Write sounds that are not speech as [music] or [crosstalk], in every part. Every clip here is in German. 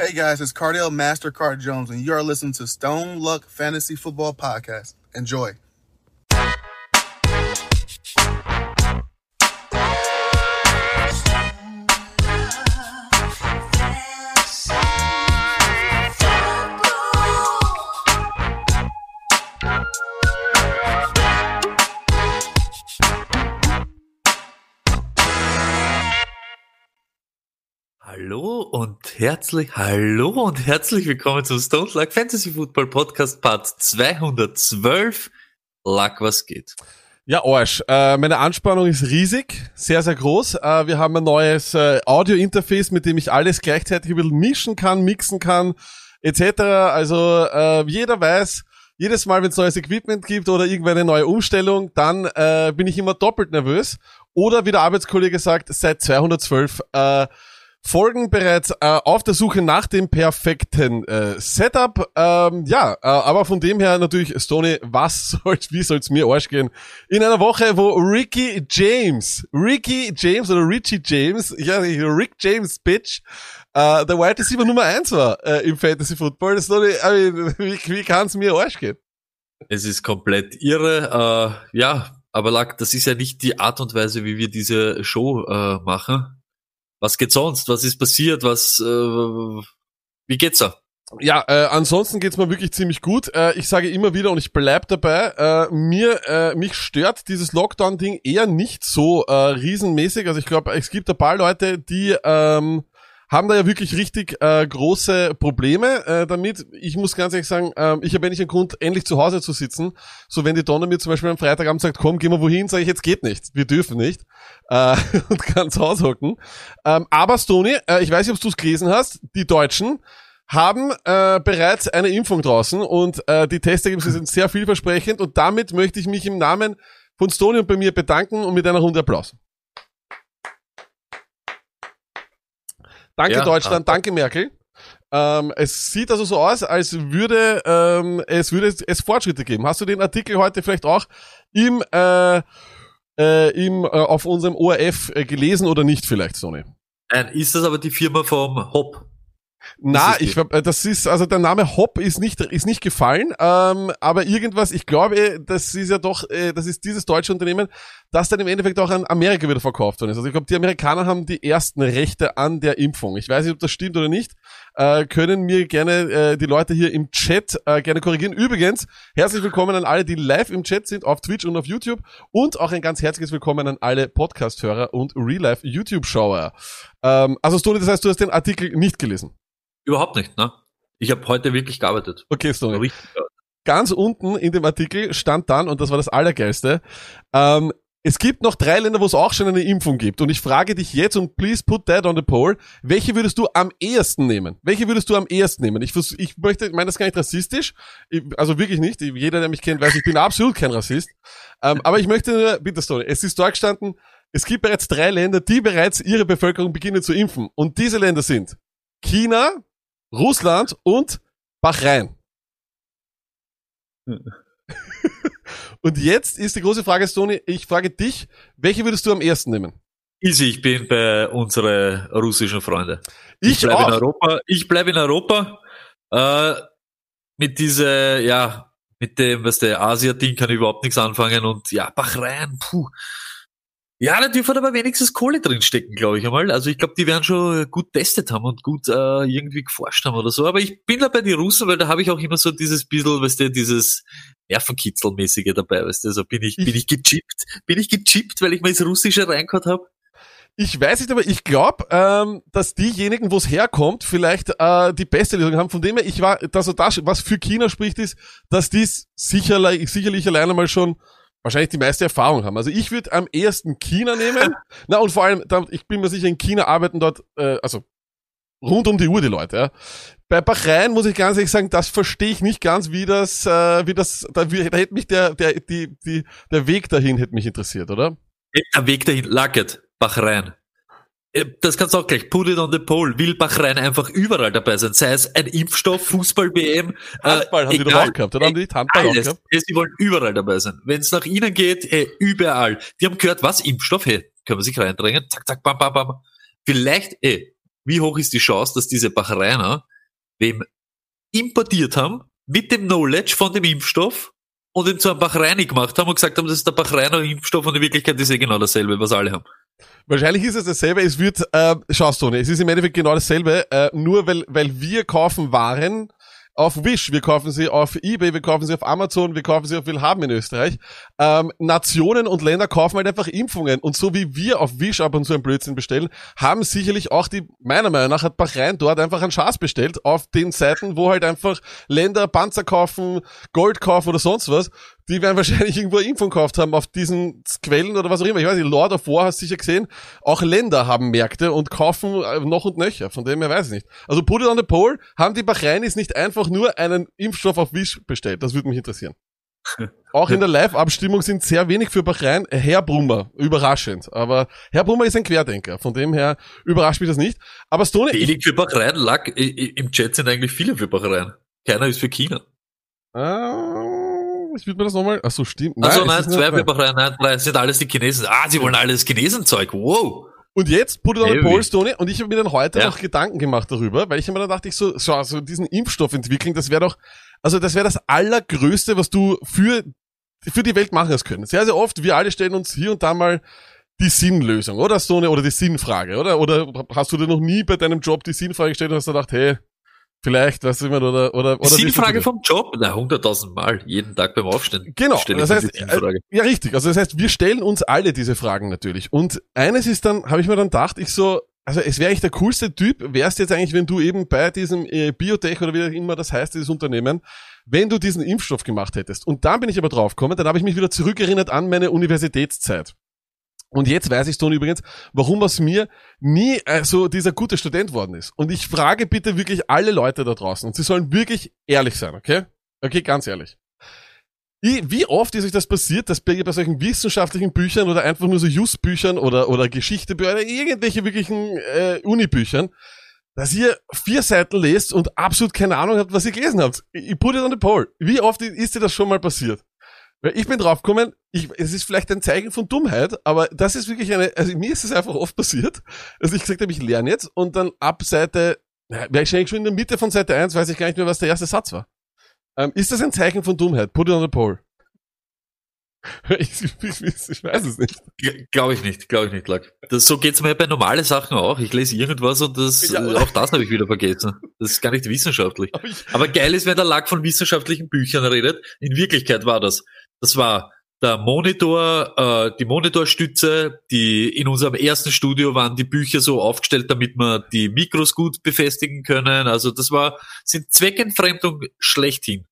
Hey guys, it's Cardell Mastercard Jones, and you are listening to Stone Luck Fantasy Football Podcast. Enjoy. Herzlich, hallo und herzlich willkommen zum Stone Luck Fantasy Football Podcast Part 212. Luck, was geht? Ja, Arsch. Äh, meine Anspannung ist riesig, sehr, sehr groß. Äh, wir haben ein neues äh, Audio-Interface, mit dem ich alles gleichzeitig ein bisschen mischen kann, mixen kann, etc. Also äh, jeder weiß, jedes Mal, wenn es neues Equipment gibt oder irgendeine neue Umstellung, dann äh, bin ich immer doppelt nervös. Oder wie der Arbeitskollege sagt, seit 212 äh, Folgen bereits äh, auf der Suche nach dem perfekten äh, Setup. Ähm, ja, äh, aber von dem her natürlich, Stoney, was [laughs] soll's, wie soll's mir Arsch gehen? In einer Woche, wo Ricky James, Ricky James oder Richie James, ja, Rick James, Bitch, äh, der Wide Receiver Nummer eins war äh, im Fantasy Football. Stoney, I [laughs] wie, wie kann's mir Arsch gehen? Es ist komplett irre. Äh, ja, aber Luck, das ist ja nicht die Art und Weise, wie wir diese Show äh, machen was geht sonst? Was ist passiert? Was, äh, wie geht's da? Ja, äh, ansonsten geht's mir wirklich ziemlich gut. Äh, ich sage immer wieder und ich bleib dabei, äh, mir äh, mich stört dieses Lockdown-Ding eher nicht so äh, riesenmäßig. Also ich glaube, es gibt ein paar Leute, die ähm, haben da ja wirklich richtig äh, große Probleme äh, damit. Ich muss ganz ehrlich sagen, äh, ich habe endlich einen Grund, endlich zu Hause zu sitzen. So wenn die Donner mir zum Beispiel am Freitagabend sagt, komm, gehen wir wohin, sage ich, jetzt geht nicht, wir dürfen nicht äh, [laughs] und kann zu Hause hocken. Ähm, aber Stony, äh, ich weiß nicht, ob du es gelesen hast, die Deutschen haben äh, bereits eine Impfung draußen und äh, die Testergebnisse sind sehr vielversprechend und damit möchte ich mich im Namen von Stony und bei mir bedanken und mit einer Runde Applaus. Danke Ja, Deutschland, ah. danke Merkel. Ähm, es sieht also so aus, als würde ähm, es würde es Fortschritte geben. Hast du den Artikel heute vielleicht auch im äh, äh, im äh, auf unserem ORF äh, gelesen oder nicht vielleicht, Sony? Nein, ist das aber die Firma vom Hop? Na, ich äh, das ist also der Name Hop ist nicht ist nicht gefallen, ähm, aber irgendwas. Ich glaube, das ist ja doch, äh, das ist dieses deutsche Unternehmen, das dann im Endeffekt auch an Amerika wieder verkauft worden ist. Also ich glaube, die Amerikaner haben die ersten Rechte an der Impfung. Ich weiß nicht, ob das stimmt oder nicht. Äh, können mir gerne äh, die Leute hier im Chat äh, gerne korrigieren. Übrigens herzlich willkommen an alle, die live im Chat sind auf Twitch und auf YouTube und auch ein ganz herzliches Willkommen an alle Podcast-Hörer und Real-Life YouTube-Schauer. Ähm, also Stoli, das heißt, du hast den Artikel nicht gelesen. Überhaupt nicht, ne? Ich habe heute wirklich gearbeitet. Okay, gearbeitet. ganz unten in dem Artikel stand dann, und das war das Allergeilste, ähm, es gibt noch drei Länder, wo es auch schon eine Impfung gibt. Und ich frage dich jetzt, und please put that on the poll, welche würdest du am ehesten nehmen? Welche würdest du am ehesten nehmen? Ich, vers- ich möchte, ich meine das gar nicht rassistisch, ich, also wirklich nicht. Jeder, der mich kennt, weiß, ich bin absolut kein Rassist. Ähm, aber ich möchte nur, bitte Story, es ist dort gestanden, es gibt bereits drei Länder, die bereits ihre Bevölkerung beginnen zu impfen. Und diese Länder sind China, Russland und Bahrain. [laughs] Und jetzt ist die große Frage, Sony, ich frage dich, welche würdest du am ersten nehmen? Easy, ich bin bei unsere russischen Freunde. Ich, bleib in auch. Europa. Ich bleibe in Europa. Äh, mit diese, ja, mit dem, was der Asia-Ding kann ich überhaupt nichts anfangen und ja, Bahrain, puh. Ja, der dürfte aber wenigstens Kohle drinstecken, glaube ich einmal. Also ich glaube, die werden schon gut testet haben und gut äh, irgendwie geforscht haben oder so. Aber ich bin da bei den Russen, weil da habe ich auch immer so dieses bisschen, weißt du, dieses Nervenkitzelmäßige dabei, weißt du. Also bin ich, bin ich gechippt, bin ich gechippt, weil ich mal das Russische reingehört habe. Ich weiß nicht, aber ich glaube, ähm, dass diejenigen, wo es herkommt, vielleicht äh, die beste Lösung haben. Von dem her, ich war, also das, was für China spricht, ist, dass dies sicherlich, sicherlich alleine mal schon wahrscheinlich die meiste Erfahrung haben. Also ich würde am ehesten China nehmen. [laughs] Na und vor allem, ich bin mir sicher, in China arbeiten dort, äh, also rund um die Uhr die Leute. Ja. Bei Bahrain muss ich ganz ehrlich sagen, das verstehe ich nicht ganz, wie das, äh, wie das, da, wie, da hätte mich der, der, die, die, der Weg dahin hätte mich interessiert, oder? Der Weg dahin, Lacket, Bahrain. Äh, Das kannst du auch gleich, put it on the pole, will Bahrain einfach überall dabei sein, sei es ein Impfstoff, Fußball-WM, Handball haben die doch auch gehabt, oder? Haben die Handball auch alles. gehabt? Ja, Sie wollen überall dabei sein. Wenn es nach ihnen geht, hey, überall. Die haben gehört, was, Impfstoff, hey, können wir sich reindrängen, zack, zack, bam, bam, bam. Vielleicht, ey, wie hoch ist die Chance, dass diese Bahrainer wem importiert haben, mit dem Knowledge von dem Impfstoff und ihn zu einem Bahraini gemacht haben und gesagt haben, das ist der Bahrainer Impfstoff und in Wirklichkeit ist eh genau dasselbe, was alle haben. Wahrscheinlich ist es dasselbe. Es wird, äh, schaust du, es ist im Endeffekt genau dasselbe, äh, nur weil, weil wir kaufen Waren auf Wish, wir kaufen sie auf Ebay, wir kaufen sie auf Amazon, wir kaufen sie auf Willhaben in Österreich. Ähm, Nationen und Länder kaufen halt einfach Impfungen. Und so wie wir auf Wish ab und zu einen Blödsinn bestellen, haben sicherlich auch die, meiner Meinung nach, hat Bahrain dort einfach einen Schatz bestellt auf den Seiten, wo halt einfach Länder Panzer kaufen, Gold kaufen oder sonst was die werden wahrscheinlich irgendwo Impfung gekauft haben auf diesen Quellen oder was auch immer. Ich weiß nicht, Lord of War hast du sicher gesehen. Auch Länder haben Märkte und kaufen äh, noch und nöcher. Von dem her weiß ich nicht. Also put it on the pole, haben die Bahrainis nicht einfach nur einen Impfstoff auf Wish bestellt? Das würde mich interessieren. [laughs] Auch in der Live-Abstimmung sind sehr wenig für Bahrain. Herr Brummer, überraschend. Aber Herr Brummer ist ein Querdenker. Von dem her überrascht mich das nicht. Aber Stone... Wenig für Bahrain lag, im Chat sind eigentlich viele für Bahrain. Keiner ist für China. Ah, ich würde mir das nochmal. Achso, stimmt. Nein, also nein, zwei Pepperreien, nein, nein, sind alles die Chinesen. Ah, sie wollen alles Chinesenzeug. Wow. Und jetzt put it on a poll, Stone, und ich habe mir dann heute ja. noch Gedanken gemacht darüber, weil ich mir dann dachte, ich so, so also diesen Impfstoff entwickeln, das wäre doch, also das wäre das Allergrößte, was du für, für die Welt machen hast können. Sehr, sehr oft, wir alle stellen uns hier und da mal die Sinnlösung, oder Stone, oder die Sinnfrage, oder? Oder hast du dir noch nie bei deinem Job die Sinnfrage gestellt und hast gedacht, hey, Vielleicht, weißt du immer, oder, oder, oder. Ist die Frage vom Job? Na, hunderttausend Mal, jeden Tag beim Aufstehen. Genau. Das heißt, äh, ja, richtig. Also, das heißt, wir stellen uns alle diese Fragen natürlich. Und eines ist dann, habe ich mir dann gedacht, ich so, also, es wäre eigentlich der coolste Typ, wärst jetzt eigentlich, wenn du eben bei diesem äh, Biotech oder wie auch immer das heißt, dieses Unternehmen, wenn du diesen Impfstoff gemacht hättest. Und dann bin ich aber draufgekommen, dann habe ich mich wieder zurückerinnert an meine Universitätszeit. Und jetzt weiß ich, Toni, übrigens, warum aus mir nie äh, so dieser gute Student worden ist. Und ich frage bitte wirklich alle Leute da draußen, und sie sollen wirklich ehrlich sein, okay? Okay, ganz ehrlich. Ich, wie oft ist euch das passiert, dass bei, bei solchen wissenschaftlichen Büchern oder einfach nur so Just-Büchern oder, oder Geschichtebücher oder irgendwelche wirklichen äh, Uni-Büchern, dass ihr vier Seiten lest und absolut keine Ahnung habt, was ihr gelesen habt. Ich put it on the poll. Wie oft ist dir das schon mal passiert? Ich bin draufgekommen, ich, es ist vielleicht ein Zeichen von Dummheit, aber das ist wirklich eine, also mir ist es einfach oft passiert, dass ich gesagt habe, ich lerne jetzt und dann ab Seite, wäre ich schon in der Mitte von Seite 1, weiß ich gar nicht mehr, was der erste Satz war. Ähm, ist das ein Zeichen von Dummheit? Put it on the poll. [laughs] Ich, ich, ich, weiß es nicht. Glaube ich nicht, glaube ich nicht, Lack. Das, so geht's mir bei normalen Sachen auch. Ich lese irgendwas und das, ja. auch das habe ich wieder vergessen. Das ist gar nicht wissenschaftlich. [laughs] Aber, Aber geil ist, wenn der Lack von wissenschaftlichen Büchern redet. In Wirklichkeit war das das war der Monitor, äh, die Monitorstütze, die in unserem ersten Studio waren die Bücher so aufgestellt, damit wir die Mikros gut befestigen können. Also das war, sind Zweckentfremdung schlechthin.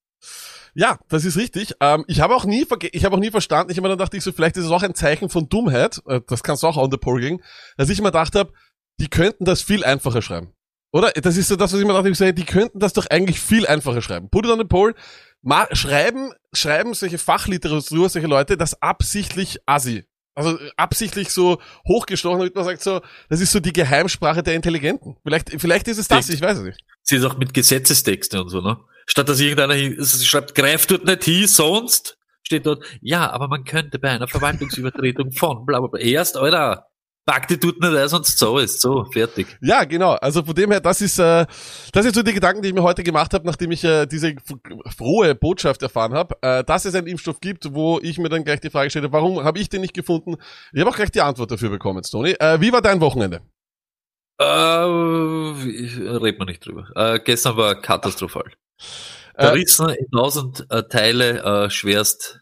Ja, das ist richtig. Ähm, ich habe auch nie, ich habe auch nie verstanden. Ich habe mir dann dachte ich so, vielleicht ist es auch ein Zeichen von Dummheit. Äh, das kannst du auch on the poll gehen, dass ich mir gedacht habe, die könnten das viel einfacher schreiben. Oder? Das ist so das, was ich mir dachte, ich sage, die könnten das doch eigentlich viel einfacher schreiben. Put it on the poll ma schreiben, schreiben solche Fachliteratur, solche Leute, das absichtlich assi. Also absichtlich so hochgestochen, damit man sagt so, das ist so die Geheimsprache der Intelligenten. Vielleicht, vielleicht ist es das, ich weiß es nicht. Sie ist auch mit Gesetzestexte und so, ne? Statt dass irgendeiner schreibt, greift dort nicht hin, sonst steht dort, ja, aber man könnte bei einer Verwaltungsübertretung von bla bla bla. Erst, Alter, Pack die tut nicht ein, sonst so ist so, fertig. Ja, genau. Also von dem her, das ist, äh, das sind so die Gedanken, die ich mir heute gemacht habe, nachdem ich äh, diese frohe Botschaft erfahren habe, äh, dass es einen Impfstoff gibt, wo ich mir dann gleich die Frage stelle, warum habe ich den nicht gefunden? Ich habe auch gleich die Antwort dafür bekommen, Tony. Äh, wie war dein Wochenende? Äh, ich, red mal nicht drüber. Äh, gestern war katastrophal. Zerrissen äh, in tausend äh, Teile, äh, schwerst.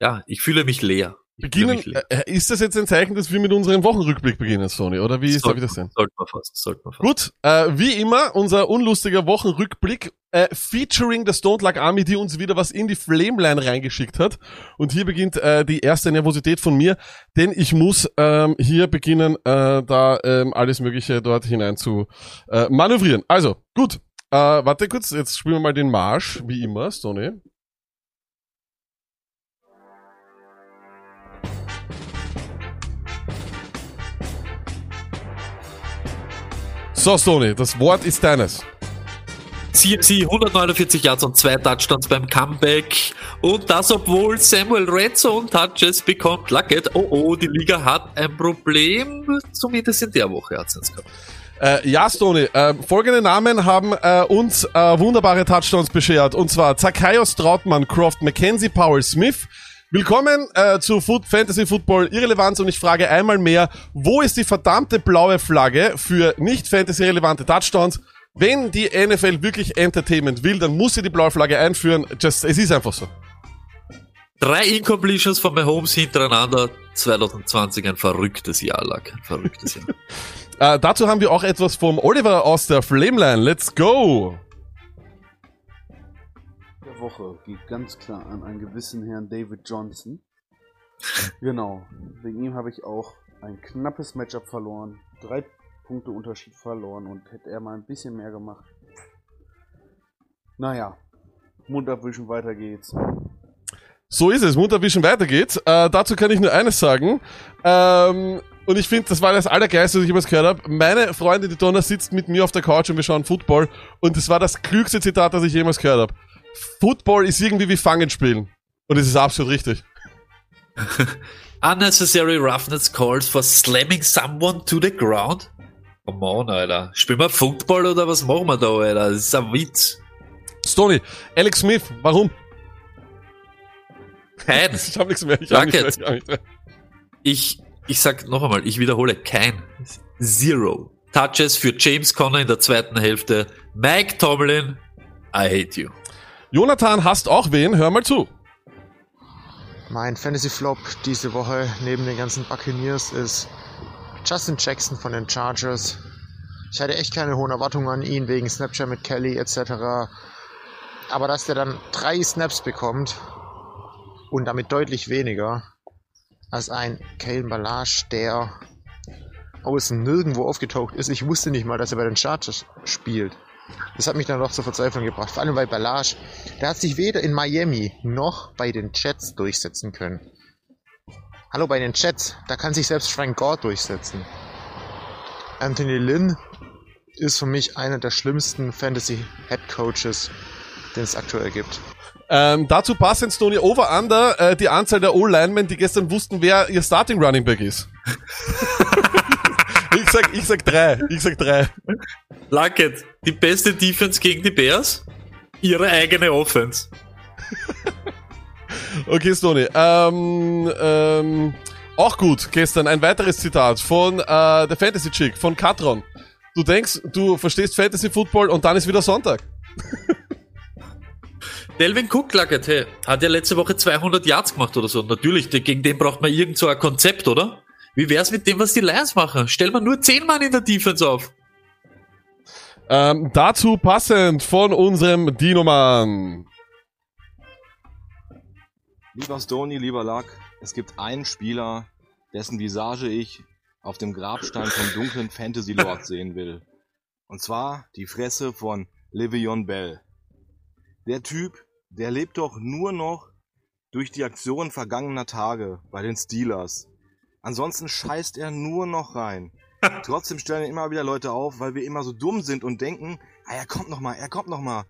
Ja, ich fühle mich leer. Beginnen, äh, ist das jetzt ein Zeichen, dass wir mit unserem Wochenrückblick beginnen, Sony? Oder wie soll ich das sehen? Sollte man fast, sollte man fast. Gut, äh, wie immer, unser unlustiger Wochenrückblick, äh, featuring der Stone Luck Army, die uns wieder was in die Flameline reingeschickt hat. Und hier beginnt äh, die erste Nervosität von mir, denn ich muss ähm, hier beginnen, äh, da ähm, alles Mögliche dort hinein zu äh, manövrieren. Also, gut. Äh, warte kurz, jetzt spielen wir mal den Marsch, wie immer, Stoney. So, Sony, das Wort ist deines. CMC 149 Yards und zwei Touchdowns beim Comeback. Und das, obwohl Samuel Red Zone Touches bekommt. Luckett, oh oh, die Liga hat ein Problem. Zumindest in der Woche hat es gehabt. Äh, ja, Stoney, äh, folgende Namen haben äh, uns äh, wunderbare Touchdowns beschert. Und zwar Zachaios Trautmann, Croft, Mackenzie Powell Smith. Willkommen äh, zu Food, Fantasy Football Irrelevanz und ich frage einmal mehr, wo ist die verdammte blaue Flagge für nicht Fantasy-relevante Touchdowns? Wenn die NFL wirklich Entertainment will, dann muss sie die blaue Flagge einführen. Just, es ist einfach so. Drei Incompletions von Mahomes hintereinander. 2020 ein verrücktes Jahr lag. Ein verrücktes Jahr. [laughs] äh, dazu haben wir auch etwas vom Oliver aus der Flameline. Let's go! Woche geht ganz klar an einen gewissen Herrn David Johnson. [laughs] genau. Wegen ihm habe ich auch ein knappes Matchup verloren. Drei Punkte Unterschied verloren und hätte er mal ein bisschen mehr gemacht. Naja, Mund abwischen, weiter geht's. So ist es, Mund abwischen, weiter geht's. Äh, dazu kann ich nur eines sagen. Ähm, und ich finde, das war das Allergeiste, was ich jemals gehört habe. Meine Freundin, die Donna, sitzt mit mir auf der Couch und wir schauen Football. Und das war das klügste Zitat, das ich jemals gehört habe. Football ist irgendwie wie Fangen spielen. Und es ist absolut richtig. [laughs] Unnecessary roughness calls for slamming someone to the ground? Come on, Alter. Spielen wir Football oder was machen wir da, Alter? Das ist ein Witz. Stony, Alex Smith, warum? Kein. [laughs] ich hab nichts mehr. Ich, hab nichts mehr, ich, hab mehr. ich, ich sag noch einmal, ich wiederhole, kein. Zero. Touches für James Conner in der zweiten Hälfte. Mike Tomlin, I hate you. Jonathan hast auch wen, hör mal zu. Mein Fantasy Flop diese Woche neben den ganzen Buccaneers ist Justin Jackson von den Chargers. Ich hatte echt keine hohen Erwartungen an ihn wegen Snapchat mit Kelly etc. Aber dass der dann drei Snaps bekommt und damit deutlich weniger als ein Kalen Balage, der außen nirgendwo aufgetaucht ist. Ich wusste nicht mal, dass er bei den Chargers spielt. Das hat mich dann doch zur Verzweiflung gebracht. Vor allem weil Balage, der hat sich weder in Miami noch bei den Jets durchsetzen können. Hallo bei den Jets, da kann sich selbst Frank Gore durchsetzen. Anthony Lynn ist für mich einer der schlimmsten Fantasy Head Coaches, den es aktuell gibt. Ähm, dazu passend Stoney Over Under äh, die Anzahl der O-Linemen, die gestern wussten, wer ihr Starting Running Back ist. [laughs] ich sag, ich sag drei. Ich sag drei. Luckett, die beste Defense gegen die Bears? Ihre eigene Offense. [laughs] Okay, Stoney. Ähm, ähm, auch gut, gestern ein weiteres Zitat von äh, der Fantasy Chick, von Katron. Du denkst, du verstehst Fantasy Football und dann ist wieder Sonntag. [laughs] Delvin Cook, Lackett, hey, hat ja letzte Woche 200 Yards gemacht oder so. Natürlich, gegen den braucht man irgend so ein Konzept, oder? Wie wär's mit dem, was die Lions machen? Stell man nur 10 Mann in der Defense auf. Ähm, dazu passend von unserem Dino-Mann. Lieber Stoney, lieber Luck, es gibt einen Spieler, dessen Visage ich auf dem Grabstein vom dunklen Fantasy Lord [laughs] sehen will. Und zwar die Fresse von Livion Bell. Der Typ, der lebt doch nur noch durch die Aktion vergangener Tage bei den Steelers. Ansonsten scheißt er nur noch rein. [laughs] Trotzdem stellen immer wieder Leute auf, weil wir immer so dumm sind und denken, ah, er kommt noch mal, er kommt noch mal.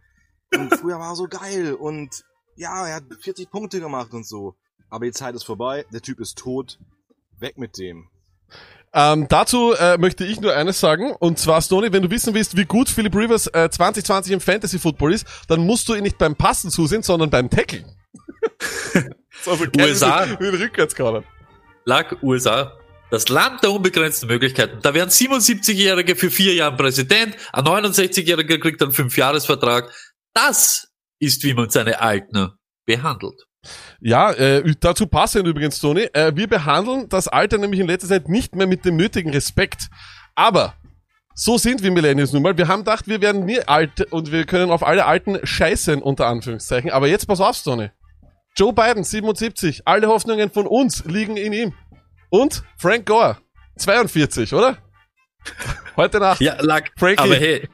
Und [laughs] früher war er so geil und ja, er hat 40 Punkte gemacht und so. Aber die Zeit ist vorbei, der Typ ist tot. Weg mit dem. Ähm, dazu äh, möchte ich nur eines sagen, und zwar, Stoney, wenn du wissen willst, wie gut Philip Rivers äh, 2020 im Fantasy Football ist, dann musst du ihn nicht beim Passen zusehen, sondern beim Tackling. [laughs] so, USA. Wie Rückwärtskader. Lag USA. Das Land der unbegrenzten Möglichkeiten. Da werden 77-Jährige für vier Jahre Präsident, ein 69-Jähriger kriegt einen Fünfjahresvertrag. Das ist, wie man seine Alten behandelt. Ja, äh, dazu passend übrigens, Toni. Äh, wir behandeln das Alter nämlich in letzter Zeit nicht mehr mit dem nötigen Respekt. Aber so sind wir Millennials nun mal. Wir haben gedacht, wir werden nie alt und wir können auf alle Alten scheißen, unter Anführungszeichen. Aber jetzt pass auf, Toni. Joe Biden, 77. Alle Hoffnungen von uns liegen in ihm. Und Frank Gore, 42, oder? Heute Nacht. Ja, lag. Frankie. Aber hey,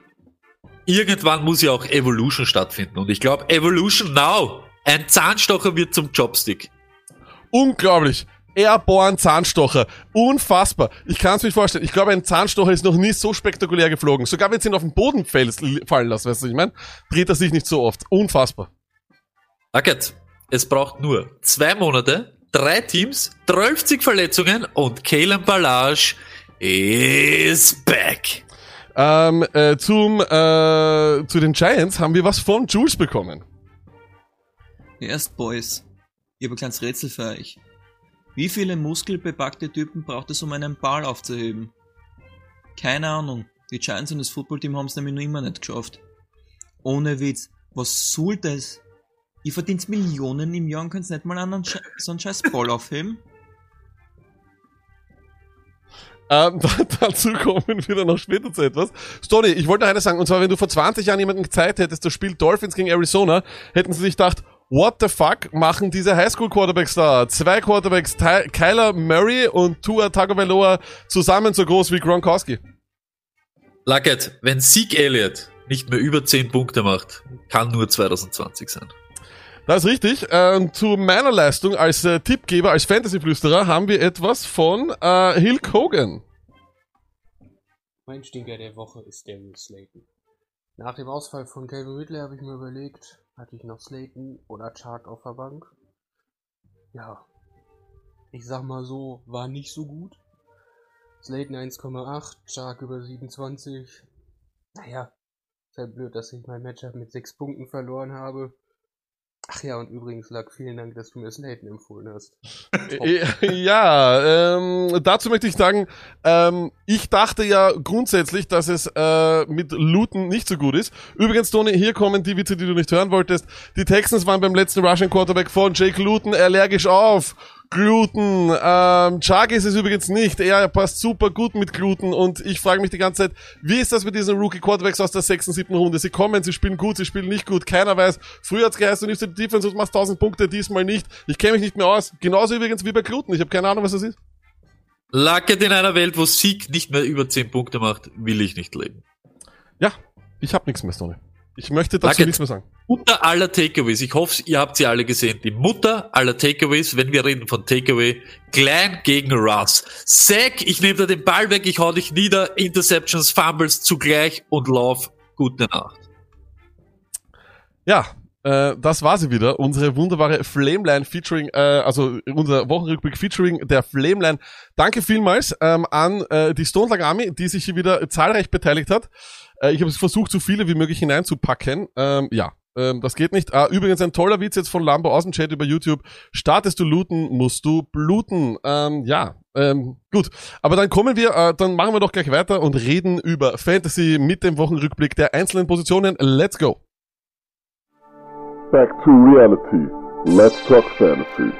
irgendwann muss ja auch Evolution stattfinden. Und ich glaube, Evolution now. Ein Zahnstocher wird zum Chopstick. Unglaublich. Airborne Zahnstocher. Unfassbar. Ich kann es mir vorstellen. Ich glaube, ein Zahnstocher ist noch nie so spektakulär geflogen. Sogar wenn sie ihn auf den Boden fallen lassen, weißt du, was ich meine? Dreht er sich nicht so oft. Unfassbar. Acket, es braucht nur zwei Monate, drei Teams, 12 Verletzungen und Kalen Ballage is back. Ähm, äh, zum, äh, zu den Giants haben wir was von Jules bekommen. Erst Boys. Ich habe ein kleines Rätsel für euch. Wie viele muskelbepackte Typen braucht es, um einen Ball aufzuheben? Keine Ahnung. Die Giants und das Footballteam haben es nämlich noch immer nicht geschafft. Ohne Witz. Was soll das? Ihr verdient Millionen im Jahr und könnt nicht mal einen Sche so einen scheiß Ball aufheben? Ähm, [laughs] da, dazu kommen wir dann noch später zu etwas. Stoney, ich wollte noch eines sagen, und zwar, wenn du vor 20 Jahren jemanden gezeigt hättest, das Spiel Dolphins gegen Arizona, hätten sie sich gedacht, what the fuck machen diese Highschool-Quarterbacks da? Zwei Quarterbacks, Ty Kyler Murray und Tua Tagovailoa zusammen so groß wie Gronkowski. Luckett, wenn Zeke Elliott nicht mehr über 10 Punkte macht, kann nur 2020 sein. Das ist richtig. Ähm, zu meiner Leistung als äh, Tippgeber, als Fantasy-Flüsterer haben wir etwas von äh, Hilk Hogan. Mein Stinker der Woche ist Darius Slayton. Nach dem Ausfall von Calvin Ridley habe ich mir überlegt, hatte ich noch Slayton oder Chark auf der Bank? Ja, ich sag mal so, war nicht so gut. Slayton 1,8, Chark über 27. Naja, ist halt blöd, dass ich mein Matchup mit 6 Punkten verloren habe. Ach ja, und übrigens, Luck, vielen Dank, dass du mir Slayton empfohlen hast. [laughs] Ja, ähm, dazu möchte ich sagen, ähm, ich dachte ja grundsätzlich, dass es äh, mit Luton nicht so gut ist. Übrigens, Tony, hier kommen die Witze, die du nicht hören wolltest. Die Texans waren beim letzten Russian Quarterback von Jake Luton allergisch auf. Gluten. Ähm, Chuck ist es übrigens nicht. Er passt super gut mit Gluten und ich frage mich die ganze Zeit, wie ist das mit diesen Rookie Quarterbacks aus der 6. und 7. Runde? Sie kommen, sie spielen gut, sie spielen nicht gut. Keiner weiß. Früher hat's geheißen, du nimmst die Defense und machst 1000 Punkte, diesmal nicht. Ich kenne mich nicht mehr aus. Genauso übrigens wie bei Gluten. Ich habe keine Ahnung, was das ist. Luckett in einer Welt, wo Sieg nicht mehr über 10 Punkte macht, will ich nicht leben. Ja, ich habe nichts mehr, Stoney. Ich möchte dazu Luckett. nichts mehr sagen. Mutter aller Takeaways. Ich hoffe, ihr habt sie alle gesehen. Die Mutter aller Takeaways, wenn wir reden von Takeaway, klein gegen Russ. Sack, ich nehme da den Ball weg, ich hau dich nieder, Interceptions, Fumbles zugleich und lauf. Gute Nacht. Ja, äh, das war sie wieder. Unsere wunderbare Flameline featuring, äh, also unser Wochenrückblick featuring der Flameline. Danke vielmals ähm, an äh, die Stone Army, die sich hier wieder zahlreich beteiligt hat. Äh, ich habe versucht, so viele wie möglich hineinzupacken. Ähm, ja, ähm, das geht nicht. Ah, übrigens ein toller Witz jetzt von Lambo aus dem Chat über YouTube. Startest du looten, musst du bluten. Ähm, ja, ähm, gut. Aber dann kommen wir, äh, dann machen wir doch gleich weiter und reden über Fantasy mit dem Wochenrückblick der einzelnen Positionen. Let's go. Back to reality. Let's talk fantasy.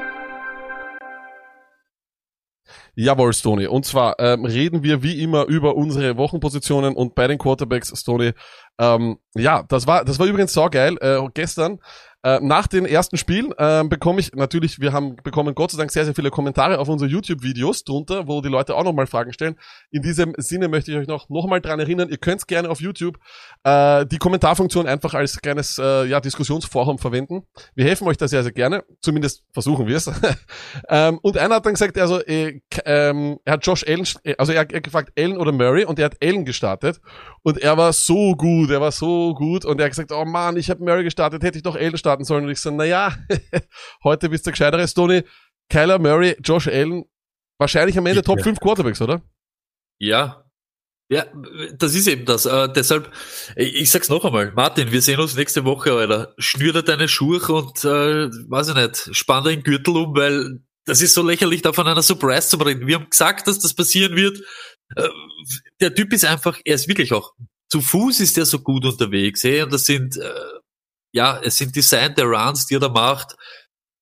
Jawohl, Stoney. Und zwar ähm, reden wir wie immer über unsere Wochenpositionen und bei den Quarterbacks, Stoney. Ähm, ja, das war, das war übrigens saugeil. Äh, gestern äh, nach den ersten Spielen äh, bekomme ich natürlich, wir haben bekommen Gott sei Dank sehr, sehr viele Kommentare auf unsere YouTube-Videos drunter, wo die Leute auch nochmal Fragen stellen. In diesem Sinne möchte ich euch noch nochmal dran erinnern, ihr könnt gerne auf YouTube äh, die Kommentarfunktion einfach als kleines äh, ja, Diskussionsforum verwenden. Wir helfen euch da sehr, sehr gerne. Zumindest versuchen wir es. [laughs] ähm, und einer hat dann gesagt, also äh, ähm, er hat Josh Allen, also er hat gefragt, Allen oder Murray und er hat Allen gestartet und er war so gut, er war so gut und er hat gesagt, oh Mann, ich habe Murray gestartet, hätte ich doch Allen starten sollen und ich so, naja, [laughs] heute bist du gescheitere Stoney, Kyler Murray, Josh Allen, wahrscheinlich am Ende. Top 5 Quarterbacks, oder? Ja. Ja, das ist eben das. Äh, deshalb, ich, ich sag's noch einmal, Martin, wir sehen uns nächste Woche, Alter. Schnür dir deine Schuhe und, äh, weiß ich nicht, spann dir den Gürtel um, weil das ist so lächerlich, da von einer Surprise zu reden. Wir haben gesagt, dass das passieren wird. Äh, der Typ ist einfach, er ist wirklich auch, zu Fuß ist er so gut unterwegs, hey, und das sind, äh, ja, es sind designte Runs, die er da macht.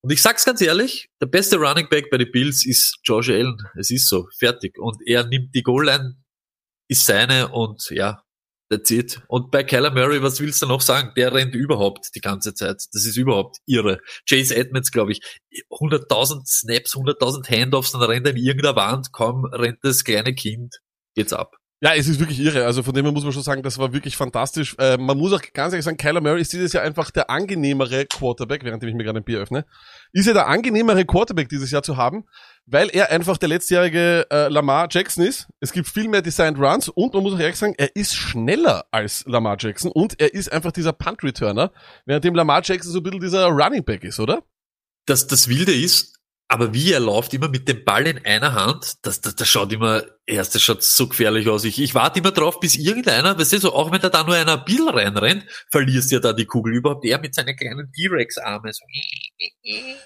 Und ich sag's ganz ehrlich, der beste Running Back bei den Bills ist Josh Allen. Es ist so, fertig. Und er nimmt die Goal-Line, ist seine und ja, that's it. Und bei Kyler Murray, was willst du noch sagen? Der rennt überhaupt die ganze Zeit. Das ist überhaupt irre. Chase Edmonds, glaube ich, 100.000 Snaps, 100.000 Handoffs, dann rennt er in irgendeiner Wand, kaum rennt das kleine Kind, geht's ab. Ja, es ist wirklich irre. Also von dem her muss man schon sagen, das war wirklich fantastisch. Äh, man muss auch ganz ehrlich sagen, Kyler Murray ist dieses Jahr einfach der angenehmere Quarterback, während ich mir gerade ein Bier öffne. Ist er der angenehmere Quarterback dieses Jahr zu haben, weil er einfach der letztjährige äh, Lamar Jackson ist. Es gibt viel mehr Designed Runs und man muss auch ehrlich sagen, er ist schneller als Lamar Jackson und er ist einfach dieser Punt-Returner, während dem Lamar Jackson so ein bisschen dieser Running Back ist, oder? Das, das Wilde ist, aber wie er läuft immer mit dem Ball in einer Hand, das, das, das schaut immer erste schaut so gefährlich aus. Ich, ich warte immer drauf, bis irgendeiner, weißt du, so, auch wenn da da nur einer Bill reinrennt, verlierst ja da die Kugel überhaupt. Er mit seinen kleinen T-Rex-Armen. So. [laughs]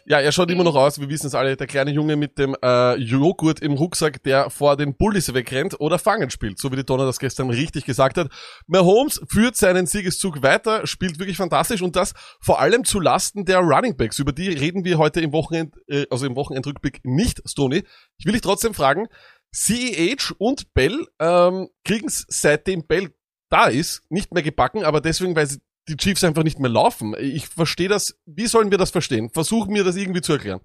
Ja, er schaut immer noch aus, wir wissen es alle, der kleine Junge mit dem äh, Joghurt im Rucksack, der vor den Bullies wegrennt oder Fangen spielt, so wie die Donner das gestern richtig gesagt hat. Mahomes führt seinen Siegeszug weiter, spielt wirklich fantastisch und das vor allem zu Lasten der Running Backs. Über die reden wir heute im Wochenend, äh, also im Wochenendrückblick nicht, Stoney. Ich will dich trotzdem fragen, CEH und Bell ähm, kriegen es seitdem Bell da ist, nicht mehr gebacken, aber deswegen, weil sie die Chiefs einfach nicht mehr laufen. Ich verstehe das. Wie sollen wir das verstehen? Versuch mir das irgendwie zu erklären.